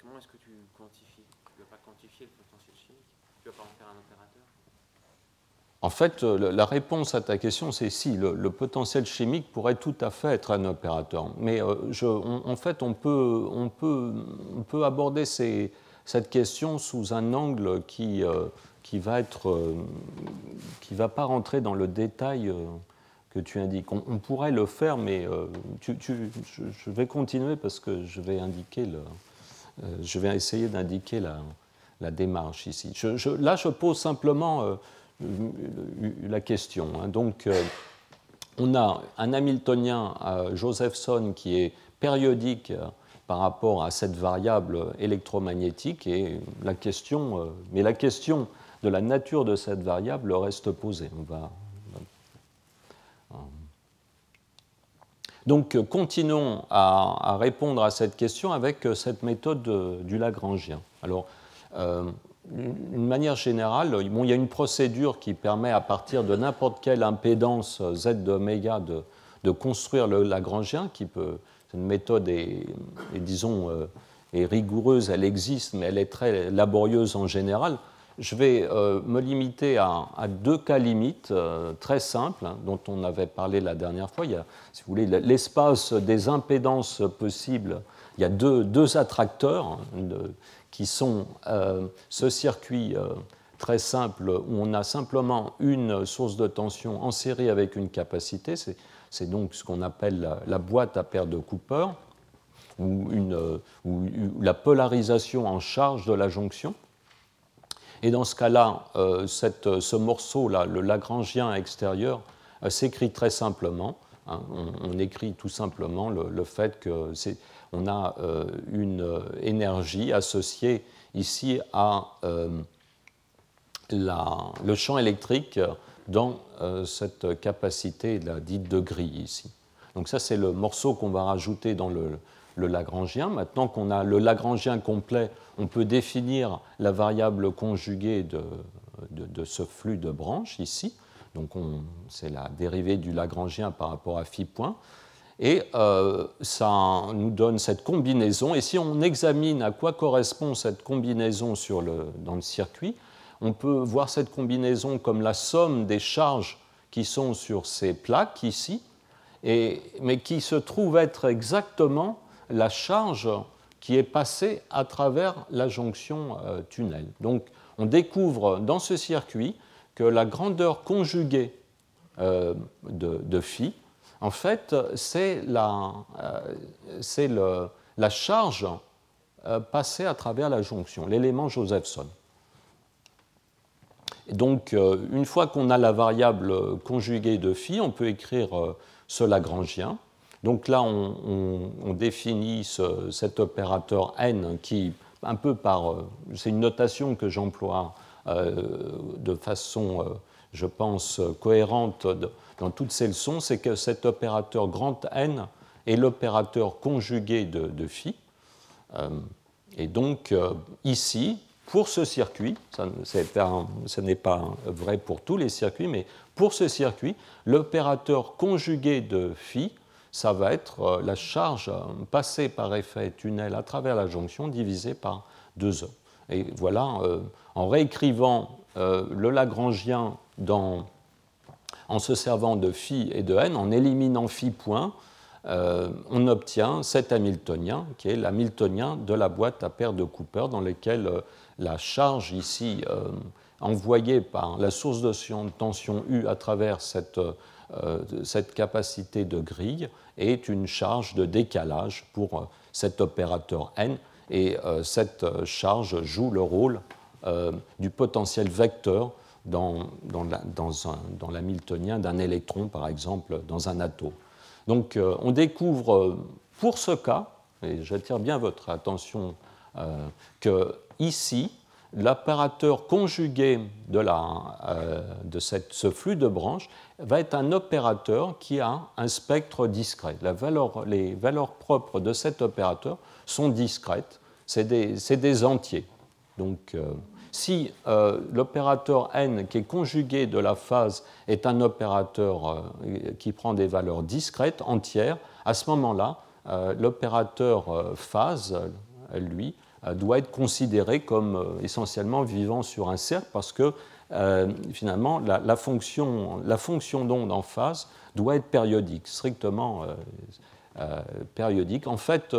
Comment est-ce que tu quantifies? Tu ne vas pas quantifier le potentiel chimique? Tu ne vas pas en faire un opérateur? En fait, euh, la réponse à ta question, c'est si, le, potentiel chimique pourrait tout à fait être un opérateur. Mais euh, en fait, on peut, aborder cette question sous un angle qui, euh, qui va va pas rentrer dans le détail que tu indiques. On, pourrait le faire, mais je, vais continuer parce que je vais indiquer je vais essayer d'indiquer la, démarche ici. là, je pose simplement la question. Hein. Donc, on a un Hamiltonien, Josephson, qui est périodique par rapport à cette variable électromagnétique et la question, euh, mais la question de la nature de cette variable reste posée. On va, euh, donc continuons à, répondre à cette question avec cette méthode du Lagrangien. Alors, d'une manière générale, il y a une procédure qui permet à partir de n'importe quelle impédance z de oméga de, de construire le Lagrangien qui peut cette méthode est, disons, euh, est rigoureuse, elle existe, mais elle est très laborieuse en général. Je vais euh, me limiter à, deux cas limites euh, très simples, hein, dont on avait parlé la dernière fois. Il y a, si vous voulez, l'espace des impédances possibles. Il y a deux, deux attracteurs hein, qui sont ce circuit très simple où on a simplement une source de tension en série avec une capacité. C'est donc ce qu'on appelle la, boîte à paire de Cooper, ou, la polarisation en charge de la jonction. Et dans ce cas-là, euh, ce morceau-là, le Lagrangien extérieur, euh, s'écrit très simplement. Hein. on, écrit tout simplement le, fait qu'on a euh, une énergie associée ici à le champ électrique dans euh, cette capacité la dite de grille ici. Donc ça, c'est le morceau qu'on va rajouter dans le, Lagrangien. Maintenant qu'on a le Lagrangien complet, on peut définir la variable conjuguée de, de, ce flux de branches ici. Donc c'est la dérivée du Lagrangien par rapport à phi point. Et euh, ça nous donne cette combinaison. Et si on examine à quoi correspond cette combinaison sur le, dans le circuit, on peut voir cette combinaison comme la somme des charges qui sont sur ces plaques ici, mais qui se trouve être exactement la charge qui est passée à travers la jonction euh, tunnel. Donc on découvre dans ce circuit que la grandeur conjuguée euh, de, phi, en fait, c'est la, euh, charge passée à travers la jonction, l'élément Josephson donc, euh, une fois qu'on a la variable conjuguée de phi, on peut écrire euh, ce Lagrangien. Donc là, on, définit cet opérateur n qui, un peu par. Euh, c'est une notation que j'emploie de façon, je pense, cohérente dans toutes ces leçons, c'est que cet opérateur grand N est l'opérateur conjugué de, phi. et donc, ici, pour ce circuit, ce n'est pas vrai pour tous les circuits, mais pour ce circuit, l'opérateur conjugué de phi, ça va être euh, la charge euh, passée par effet tunnel à travers la jonction divisée par 2e. Et voilà, euh, en réécrivant le Lagrangien en se servant de phi et de n, en éliminant phi point, on obtient cet Hamiltonien, qui est l'Hamiltonien de la boîte à paire de Cooper, dans lequel la charge ici euh, envoyée par la source de tension U à travers cette, euh, cette capacité de grille est une charge de décalage pour euh, cet opérateur n. Et cette charge joue le rôle du potentiel vecteur dans, dans, dans l'hamiltonien d'un électron, par exemple, dans un atome. Donc on découvre pour ce cas, et j'attire bien votre attention, que ici, l'opérateur conjugué de, la, euh, ce flux de branches va être un opérateur qui a un spectre discret. La les valeurs propres de cet opérateur sont discrètes, c'est des, entiers. Donc, euh, si euh, l'opérateur n qui est conjugué de la phase est un opérateur qui prend des valeurs discrètes, entières, à ce moment-là, l'opérateur phase, lui, euh, doit être considéré comme euh, essentiellement vivant sur un cercle parce que euh, finalement la, fonction, la fonction d'onde en phase doit être périodique, strictement périodique. En fait,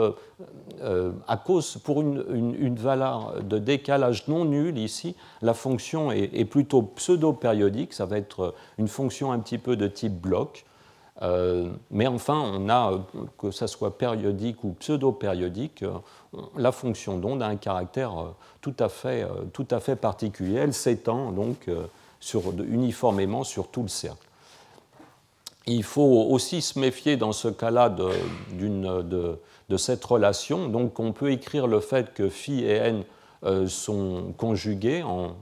à cause, pour une, valeur de décalage non nulle ici, la fonction est, est plutôt pseudo-périodique, ça va être une fonction un petit peu de type bloc. mais enfin, on a, que ça soit périodique ou pseudo-périodique, la fonction d'onde a un caractère tout à fait, tout à fait particulier. Elle s'étend donc sur, uniformément sur tout le cercle. Il faut aussi se méfier dans ce cas-là de, cette relation. Donc on peut écrire le fait que phi et n euh, sont conjugués en,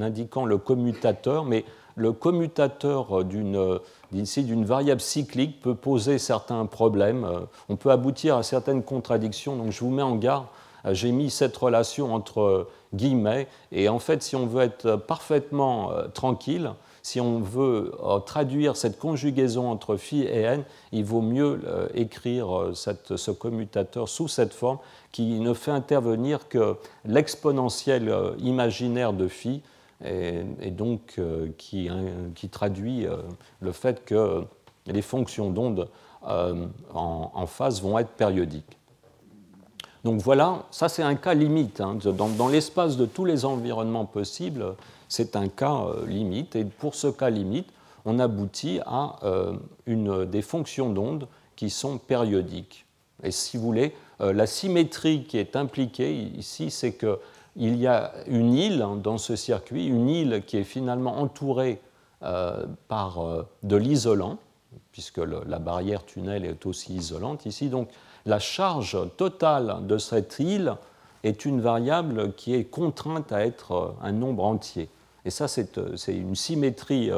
indiquant le commutateur, mais le commutateur d'une d'une variable cyclique peut poser certains problèmes. Euh, on peut aboutir à certaines contradictions. Donc je vous mets en garde. Euh, j'ai mis cette relation entre guillemets. Et en fait, si on veut être parfaitement tranquille, si on veut traduire cette conjugaison entre phi et n, il vaut mieux écrire ce commutateur sous cette forme qui ne fait intervenir que l'exponentielle euh, imaginaire de phi, et, donc euh, qui, hein, qui, traduit euh, le fait que les fonctions d'onde en, phase vont être périodiques. Donc voilà, ça c'est un cas limite. Hein. Dans, l'espace de tous les environnements possibles, c'est un cas limite. Et pour ce cas limite, on aboutit à une, des fonctions d'onde qui sont périodiques. Et si vous voulez, euh, la symétrie qui est impliquée ici, c'est qu'il y a une île dans ce circuit, une île qui est finalement entourée euh, par euh, de l'isolant, puisque la barrière tunnel est aussi isolante ici. Donc la charge totale de cette île est une variable qui est contrainte à être un nombre entier. Et ça, c'est une symétrie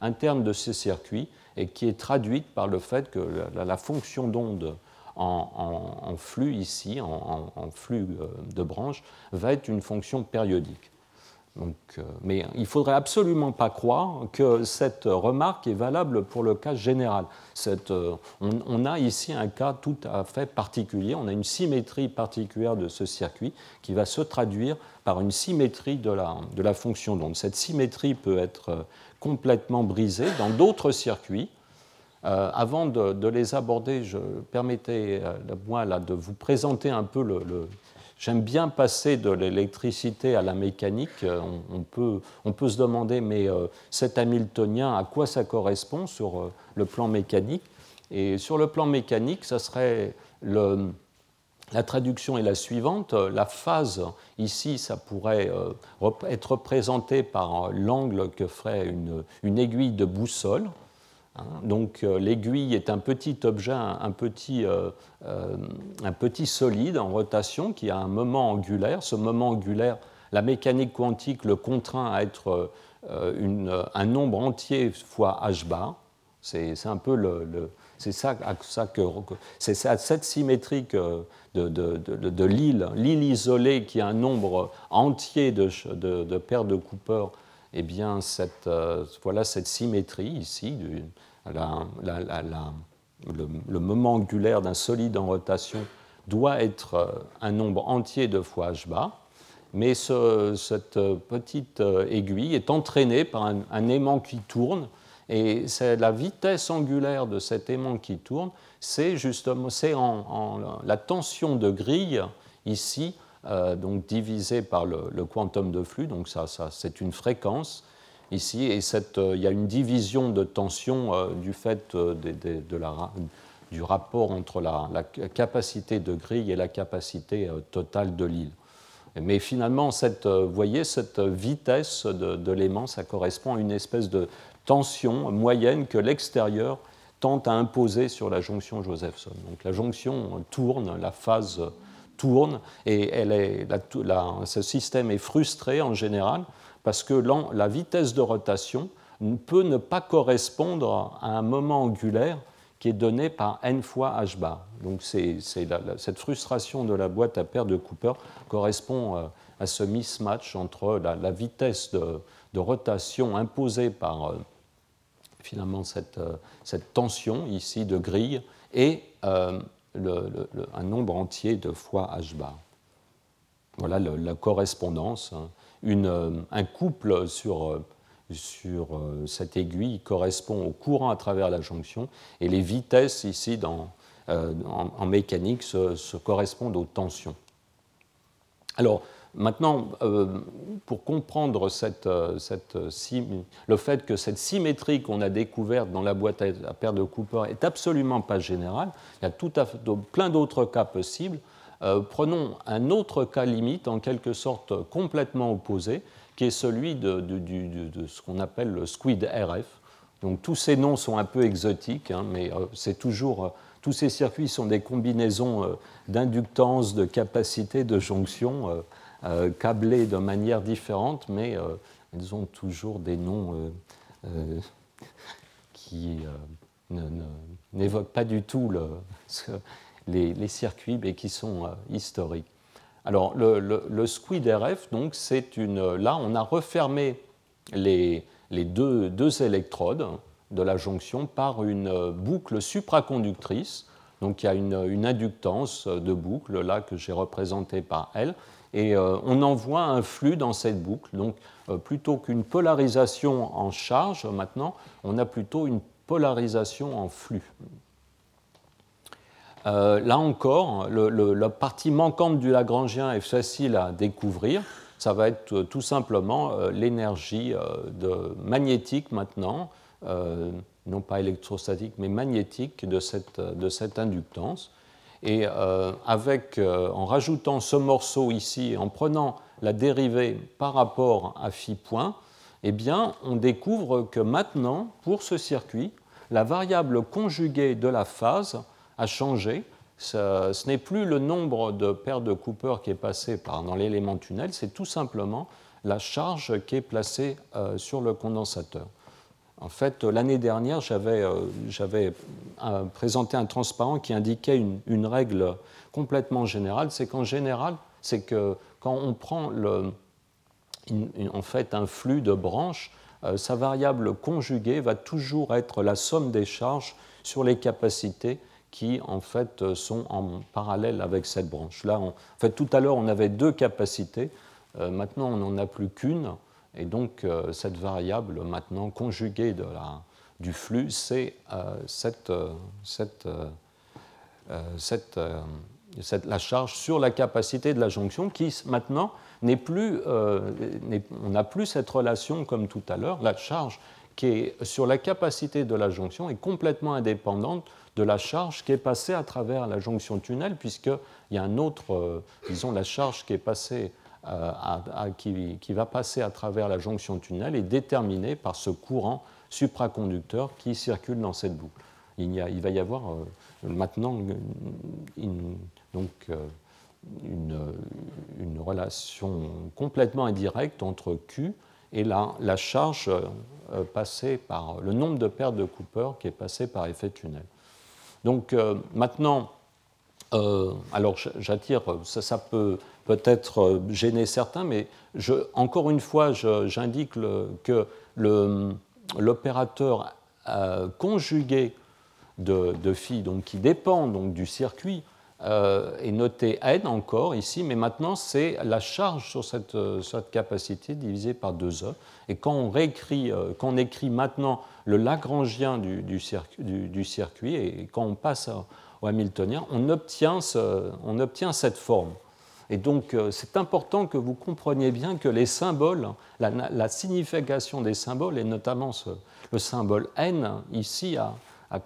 interne de ce circuit et qui est traduite par le fait que la fonction d'onde en, flux ici, en, flux euh, de branches, va être une fonction périodique. Euh, mais il ne faudrait absolument pas croire que cette remarque est valable pour le cas général. Euh, on, a ici un cas tout à fait particulier, on a une symétrie particulière de ce circuit qui va se traduire par une symétrie de la, fonction d'onde. Cette symétrie peut être complètement brisée dans d'autres circuits, euh, avant de, les aborder, je permettais euh, moi là, de vous présenter un peu le. J'aime bien passer de l'électricité à la mécanique. Euh, on, peut, on, peut, se demander, mais cet Hamiltonien, à quoi ça correspond sur le plan mécanique? Et sur le plan mécanique, ça serait le, la traduction est la suivante. La phase, ici, ça pourrait être représenté par l'angle que ferait une, une, aiguille de boussole. Hein, donc euh, l'aiguille est un petit objet, un, petit, euh, euh, un, petit, solide en rotation qui a un moment angulaire. Ce moment angulaire, la mécanique quantique le contraint à être un nombre entier fois h bar. C'est un peu le, c'est ça, que c'est cette symétrie de, de, l'île, l'île isolée qui a un nombre entier de, paires de Cooper eh bien, cette, voilà cette symétrie ici, le, moment angulaire d'un solide en rotation doit être euh, un nombre entier de fois h bar, mais cette petite euh, aiguille est entraînée par un, aimant qui tourne, et c'est la vitesse angulaire de cet aimant qui tourne, c'est justement c'est en, la tension de grille ici, euh, donc divisée par le, quantum de flux, donc ça, ça c'est une fréquence ici, et cette, euh, il y a une division de tension euh, du fait de, la, du rapport entre la, capacité de grille et la capacité totale de l'île. Mais finalement, cette, vous voyez, cette vitesse de, l'aimant, ça correspond à une espèce de tension moyenne que l'extérieur tente à imposer sur la jonction Josephson. Donc la jonction tourne, la phase tourne, et elle est, ce système est frustré en général parce que la vitesse de rotation peut ne pas correspondre à un moment angulaire qui est donné par n fois h bar. Donc cette frustration de la boîte à paires de Cooper correspond euh, à ce mismatch entre la, vitesse de, rotation imposée par euh, finalement euh, cette, tension ici de grille et un nombre entier de fois h bar. Voilà la correspondance. Hein. Euh, un couple sur, euh, sur euh, cette aiguille correspond au courant à travers la jonction et les vitesses ici dans, en, mécanique se, correspondent aux tensions. Alors, Maintenant, pour comprendre cette, cette, le fait que cette symétrie qu'on a découverte dans la boîte à paire de Cooper est absolument pas générale, il y a plein d'autres cas possibles. prenons un autre cas limite, en quelque sorte complètement opposé, qui est celui de, ce qu'on appelle le squid RF. Donc tous ces noms sont un peu exotiques, hein, mais c'est toujours tous ces circuits sont des combinaisons euh, d'inductance, de capacité, de jonction, euh, euh, câblés de manière différente, mais ils ont toujours des noms qui n'évoquent pas du tout les, circuits, mais qui sont historiques. Alors, le, squid RF, donc, c'est une. Là, on a refermé les, deux, électrodes de la jonction par une euh, boucle supraconductrice. Donc il y a une, inductance de boucle là que j'ai représentée par L. Et euh, on envoie un flux dans cette boucle. Donc euh, plutôt qu'une polarisation en charge, maintenant, on a plutôt une polarisation en flux. là encore, la partie manquante du Lagrangien est facile à découvrir. Ça va être tout simplement l'énergie magnétique maintenant euh, non pas électrostatique, mais magnétique de cette inductance. Et euh, euh, en rajoutant ce morceau ici, en prenant la dérivée par rapport à phi point, eh on découvre que maintenant, pour ce circuit, la variable conjuguée de la phase a changé. Ce, n'est plus le nombre de paires de Cooper qui est passé dans l'élément tunnel, c'est tout simplement la charge qui est placée sur le condensateur. En fait, l'année dernière, j'avais euh, présenté un transparent qui indiquait une, règle complètement générale. C'est qu'en général, c'est que quand on prend en fait un flux de branches, euh, sa variable conjuguée va toujours être la somme des charges sur les capacités qui en fait sont en parallèle avec cette branche. Là, en fait, tout à l'heure, on avait deux capacités. Euh, maintenant, on n'en a plus qu'une. Et donc, euh, cette variable, maintenant conjuguée de la, du flux, c'est euh, cette, euh, cette, cette, la charge sur la capacité de la jonction qui, maintenant, n'est plus, on n'a plus cette relation comme tout à l'heure. La charge qui est sur la capacité de la jonction est complètement indépendante de la charge qui est passée à travers la jonction tunnel, puisqu'il y a un autre, disons, la charge qui est passée euh, qui, va passer à travers la jonction tunnel est déterminé par ce courant supraconducteur qui circule dans cette boucle. Il, il va y avoir euh, maintenant une, donc, euh, une, relation complètement indirecte entre Q et la charge passée par le nombre de paires de Cooper qui est passé par effet tunnel. Donc maintenant, alors j'attire, ça, peut peut-être euh, gêner certains, mais encore une fois, j'indique que l'opérateur euh, conjugué de, de, phi, donc qui dépend donc du circuit, euh, est noté n encore ici, mais maintenant c'est la charge sur cette, capacité divisée par 2e. Et quand on, réécrit, quand on écrit maintenant le Lagrangien du, circuit, et quand on passe Hamiltonien, on obtient, on obtient cette forme. Et donc, euh, c'est important que vous compreniez bien que les symboles, la, signification des symboles, et notamment le symbole n, ici, a,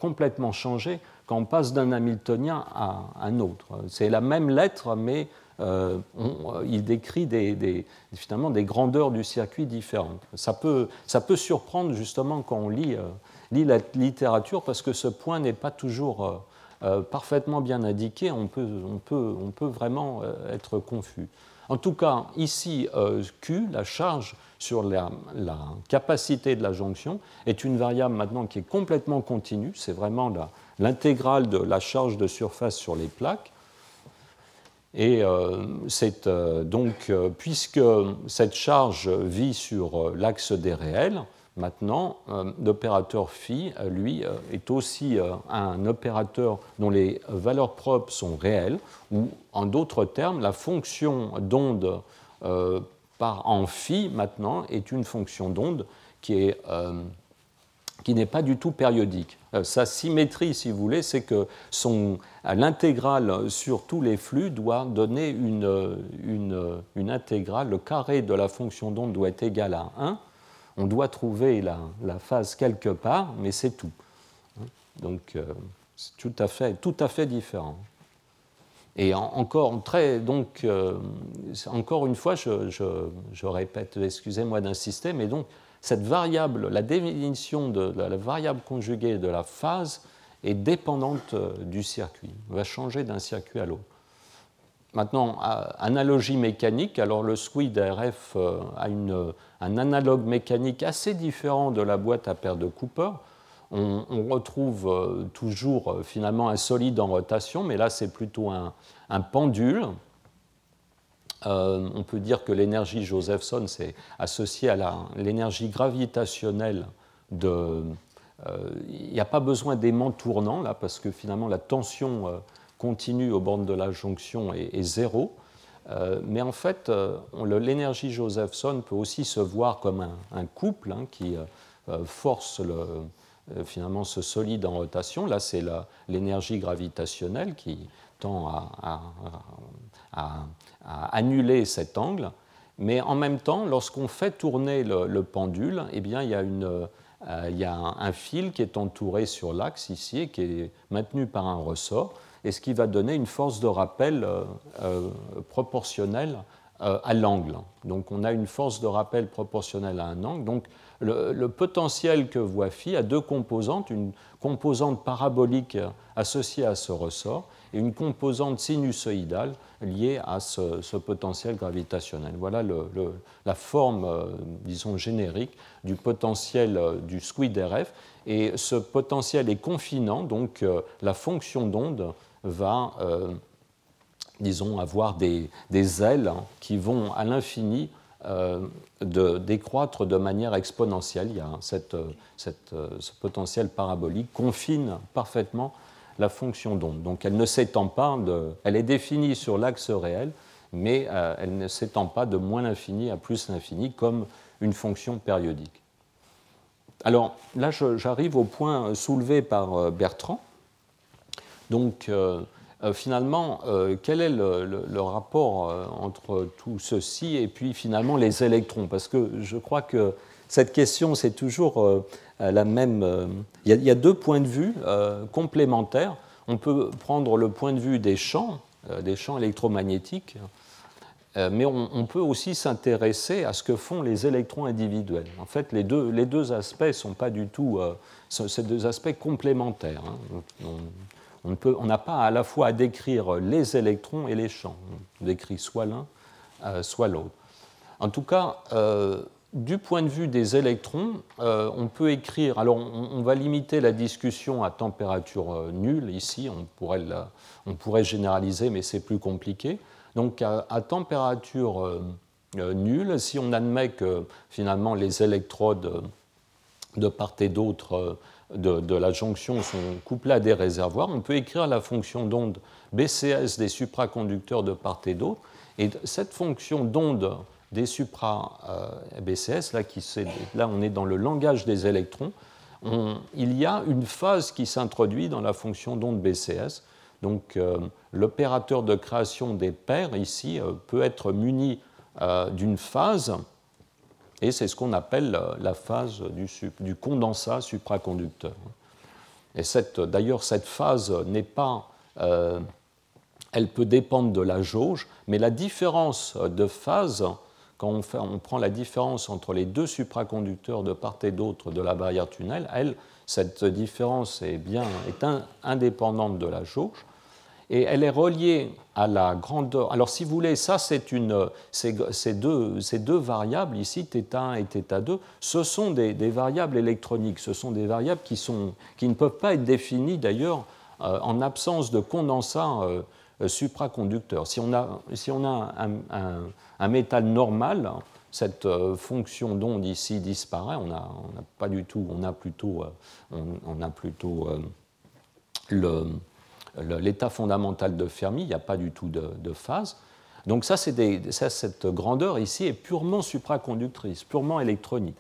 complètement changé quand on passe d'un hamiltonien à un autre. C'est la même lettre, mais euh, euh, il décrit des, finalement des grandeurs du circuit différentes. Ça peut, ça peut surprendre justement quand on lit, lit la littérature, parce que ce point n'est pas toujours parfaitement bien indiqué, on peut, vraiment euh, être confus. En tout cas, ici, euh, Q, la charge sur la, capacité de la jonction, est une variable maintenant qui est complètement continue. C'est vraiment l'intégrale de la charge de surface sur les plaques. Et c'est donc, puisque cette charge vit sur l'axe des réels, Maintenant, euh, l'opérateur phi, euh, lui, euh, est aussi un opérateur dont les valeurs propres sont réelles, ou en d'autres termes, la fonction d'onde par en phi, maintenant, est une fonction d'onde qui est, qui n'est pas du tout périodique. Sa symétrie, si vous voulez, c'est que l'intégrale sur tous les flux doit donner une, une, une, intégrale, le carré de la fonction d'onde doit être égal à 1. On doit trouver la, phase quelque part, mais c'est tout. Donc euh, c'est tout à fait, différent. Et encore, très, donc, euh, encore une fois, je, répète, excusez-moi d'insister, mais donc cette variable, la définition de la variable conjuguée de la phase est dépendante euh, du circuit, va changer d'un circuit à l'autre. Maintenant, analogie mécanique, alors le SQUID RF euh, a une, un analogue mécanique assez différent de la boîte à paire de Cooper. On, retrouve euh, toujours finalement un solide en rotation, mais là c'est plutôt un, pendule euh, on peut dire que l'énergie Josephson, c'est associé à l'énergie gravitationnelle de. Euh, il n'y a pas besoin d'aimant tournant, là, parce que finalement la tension euh, continue au bord de la jonction est, zéro. mais en fait, l'énergie Josephson peut aussi se voir comme un, couple hein, qui force finalement ce solide en rotation. Là, c'est l'énergie gravitationnelle qui tend à, annuler cet angle. Mais en même temps, lorsqu'on fait tourner le, pendule, eh bien, euh, il y a un, fil qui est entouré sur l'axe ici et qui est maintenu par un ressort, et ce qui va donner une force de rappel euh, euh, proportionnelle à l'angle. Donc on a une force de rappel proportionnelle à un angle. Donc le, potentiel que voit Phi a deux composantes, une composante parabolique associée à ce ressort et une composante sinusoïdale liée à ce, potentiel gravitationnel. Voilà la forme, euh, disons, générique du potentiel euh, du squid RF. Et ce potentiel est confinant, donc euh, la fonction d'onde va, disons, avoir des, ailes qui vont à l'infini décroître de manière exponentielle. Il cette, ce potentiel parabolique confine parfaitement la fonction d'onde. Donc elle ne s'étend pas, elle est définie sur l'axe réel, mais euh, elle ne s'étend pas de moins l'infini à plus l'infini comme une fonction périodique. Alors là, j'arrive au point soulevé par euh, Bertrand. Donc euh, finalement, quel est le, rapport entre tout ceci et puis finalement les électrons? Parce que je crois que cette question, c'est toujours euh, la même. Euh, il y, a deux points de vue euh, complémentaires. On peut prendre le point de vue des champs, des champs électromagnétiques, mais on, peut aussi s'intéresser à ce que font les électrons individuels. En fait, les deux, les deux aspects sont pas du tout. ces deux aspects complémentaires. On n'a pas à la fois à décrire les électrons et les champs. On décrit soit l'un, soit l'autre. En tout cas, du point de vue des électrons, euh, on peut écrire, alors on, va limiter la discussion à température euh, nulle, ici on pourrait, généraliser, mais c'est plus compliqué. Donc à, température euh, nulle, si on admet que finalement les électrodes de part et d'autre de, la jonction sont couplées à des réservoirs, on peut écrire la fonction d'onde BCS des supraconducteurs de part et d'autre, et cette fonction d'onde des supra-BCS, là, qui, là on est dans le langage des électrons, il y a une phase qui s'introduit dans la fonction d'onde BCS. Donc euh, l'opérateur de création des paires ici euh, peut être muni euh, d'une phase, et c'est ce qu'on appelle la phase du, condensat supraconducteur. Et d'ailleurs, cette phase n'est pas elle peut dépendre de la jauge, mais la différence de phase quand on, prend la différence entre les deux supraconducteurs de part et d'autre de la barrière tunnel, elle, cette différence est bien est indépendante de la jauge et elle est reliée à la grandeur. Alors, si vous voulez, ça, c'est une, ces, deux, ces deux variables ici, θ1 et θ2, ce sont des, variables électroniques. Ce sont des variables qui, sont, qui ne peuvent pas être définies d'ailleurs euh, en absence de condensat euh, supraconducteur. Si on a, si on a un métal normal, cette euh, fonction d'onde ici disparaît. On a, pas du tout, on a plutôt, euh, on, a plutôt euh, l'état fondamental de Fermi. Il n'y a pas du tout de, phase. Donc ça, c'est cette grandeur ici est purement supraconductrice, purement électronique.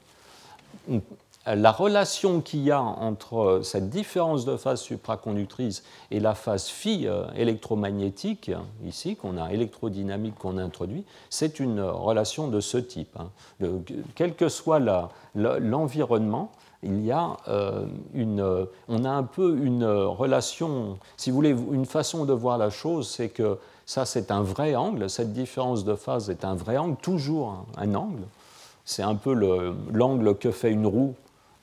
la relation qu'il y a entre cette différence de phase supraconductrice et la phase phi euh, électromagnétique, ici, qu'on a électrodynamique qu'on introduit, c'est une relation de ce type. Hein. quel que soit l'environnement, il y a euh, une, on a un peu une relation, si vous voulez, une façon de voir la chose, c'est que ça c'est un vrai angle, cette différence de phase est un vrai angle, toujours un, angle. C'est un peu l'angle que fait une roue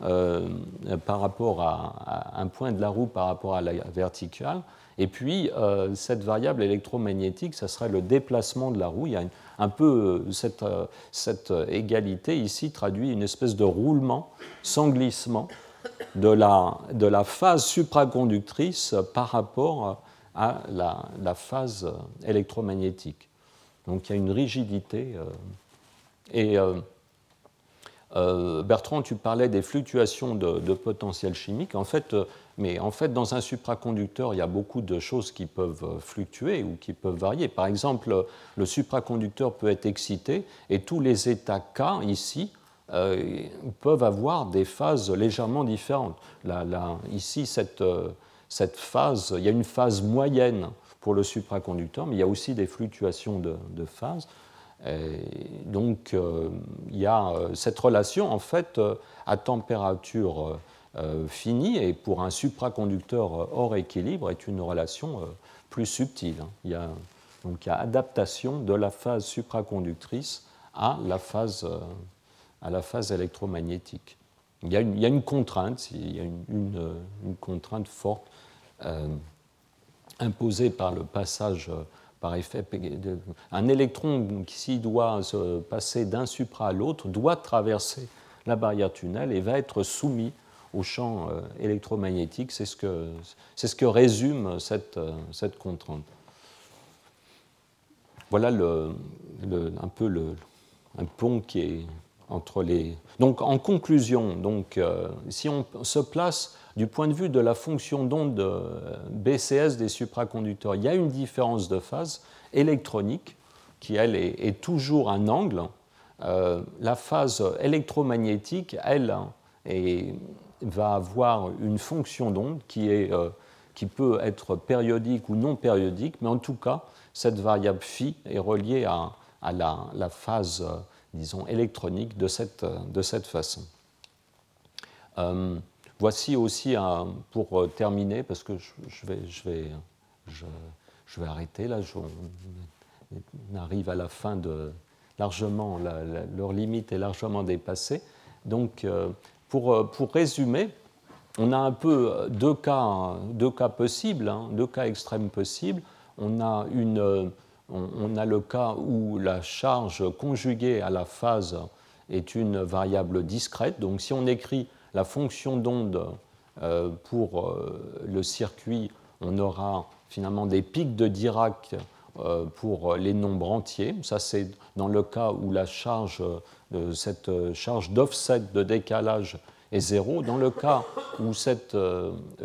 euh, par rapport à, un point de la roue par rapport à la verticale. Et puis, euh, cette variable électromagnétique, ça serait le déplacement de la roue. Un peu euh, cette, cette, égalité ici traduit une espèce de roulement sans glissement de la, de phase supraconductrice par rapport à la, phase électromagnétique. Donc il y a une rigidité. et euh, Bertrand, tu parlais des fluctuations de, potentiel chimique. En fait, euh, mais en fait, dans un supraconducteur, il y a beaucoup de choses qui peuvent euh, fluctuer ou qui peuvent varier. Par exemple, le supraconducteur peut être excité et tous les états K ici peuvent avoir des phases légèrement différentes. ici, cette, cette, phase, il y a une phase moyenne pour le supraconducteur, mais il y a aussi des fluctuations de, de phase donc, euh, il y a euh, cette relation, en fait, euh, à température finie, et pour un supraconducteur hors équilibre, est une relation plus subtile. Hein. Il y a, donc, il y a adaptation de la phase supraconductrice à la phase, à la phase électromagnétique. Il y, a une, contrainte, il y a une, contrainte forte imposée par le passage effet. Un électron qui doit se passer d'un supra à l'autre doit traverser la barrière tunnel et va être soumis au champ euh, électromagnétique. C'est ce, que, ce que résume cette, euh, cette contrainte. Voilà le, un peu le, un pont qui est entre les. Donc, en conclusion, donc, euh, si on se place du point de vue de la fonction d'onde BCS des supraconducteurs, il y a une différence de phase électronique qui, elle, est, toujours un angle. La phase électromagnétique, elle, va avoir une fonction d'onde qui, euh, qui peut être périodique ou non périodique, mais en tout cas, cette variable phi est reliée à, la, phase, disons, électronique de cette, de cette façon. Euh, Voici aussi, pour euh, terminer, parce que je, vais, je, vais, je, vais arrêter là, on arrive à la fin de largement, leur limite est largement dépassée. Donc, euh, pour, euh, pour résumer, on a un peu deux cas, deux cas possibles, hein, deux cas extrêmes possibles. On a, une, on, a le cas où la charge conjuguée à la phase est une variable discrète. Donc si on écrit la fonction d'onde euh, pour euh, le circuit, on aura finalement des pics de Dirac euh, pour les nombres entiers. Ça, c'est dans le cas où la charge, cette charge d'offset de décalage est zéro. Dans le cas où cette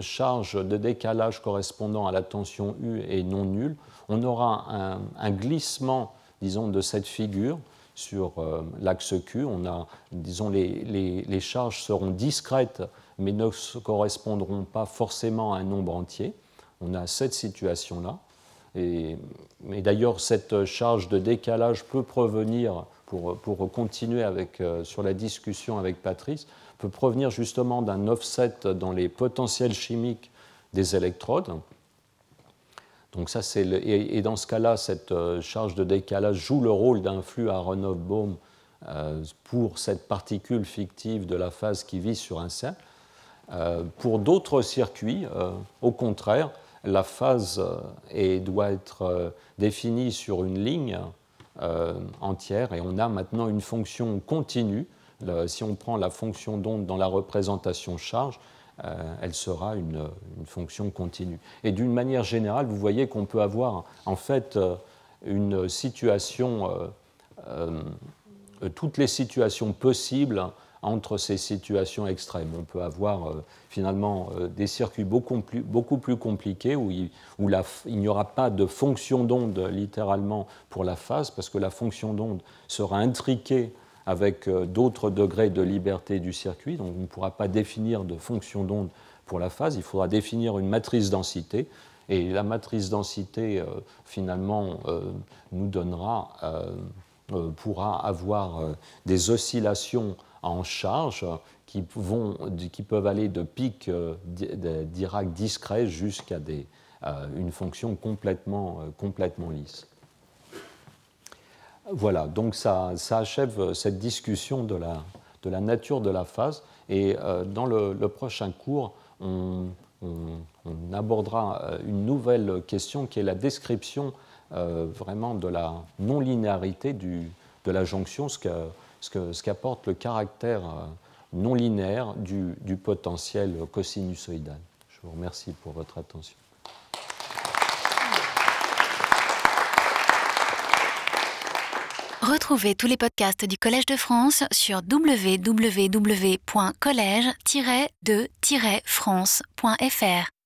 charge de décalage correspondant à la tension U est non nulle, on aura un, glissement, disons, de cette figure sur euh, l'axe Q. On a, disons, les, les, charges seront discrètes, mais ne correspondront pas forcément à un nombre entier. On a cette situation-là. Et, d'ailleurs, cette charge de décalage peut provenir, pour, continuer euh, sur la discussion avec Patrice, peut provenir justement d'un offset dans les potentiels chimiques des électrodes. Donc ça, c'est et, dans ce cas-là, cette euh, charge de décalage joue le rôle d'un flux Aronoff-Bohm euh, pour cette particule fictive de la phase qui vit sur un cercle. Pour d'autres circuits, au contraire, la phase doit être définie sur une ligne entière et on a maintenant une fonction continue. si on prend la fonction d'onde dans la représentation charge, euh, elle sera une, fonction continue. Et d'une manière générale, vous voyez qu'on peut avoir en fait euh, une situation, euh, toutes les situations possibles entre ces situations extrêmes. On peut avoir finalement des circuits beaucoup plus, compliqués où, il, où il n'y aura pas de fonction d'onde littéralement pour la phase parce que la fonction d'onde sera intriquée avec d'autres degrés de liberté du circuit. Donc on ne pourra pas définir de fonction d'onde pour la phase, il faudra définir une matrice densité. Et la matrice densité, finalement, nous donnera, pourra avoir des oscillations en charge qui, vont, qui peuvent aller de pics Dirac discrets jusqu'à une fonction complètement, complètement lisse. Voilà, donc ça, achève cette discussion de la, de la, nature de la phase. Et euh, dans le, prochain cours, on, abordera euh, une nouvelle question qui est la description euh, vraiment de la non-linéarité de la jonction, ce qu'apporte ce ce le caractère non linéaire du, du potentiel cosinusoïdal. Je vous remercie pour votre attention. Retrouvez tous les podcasts du Collège de France sur www.collège-de-france.fr.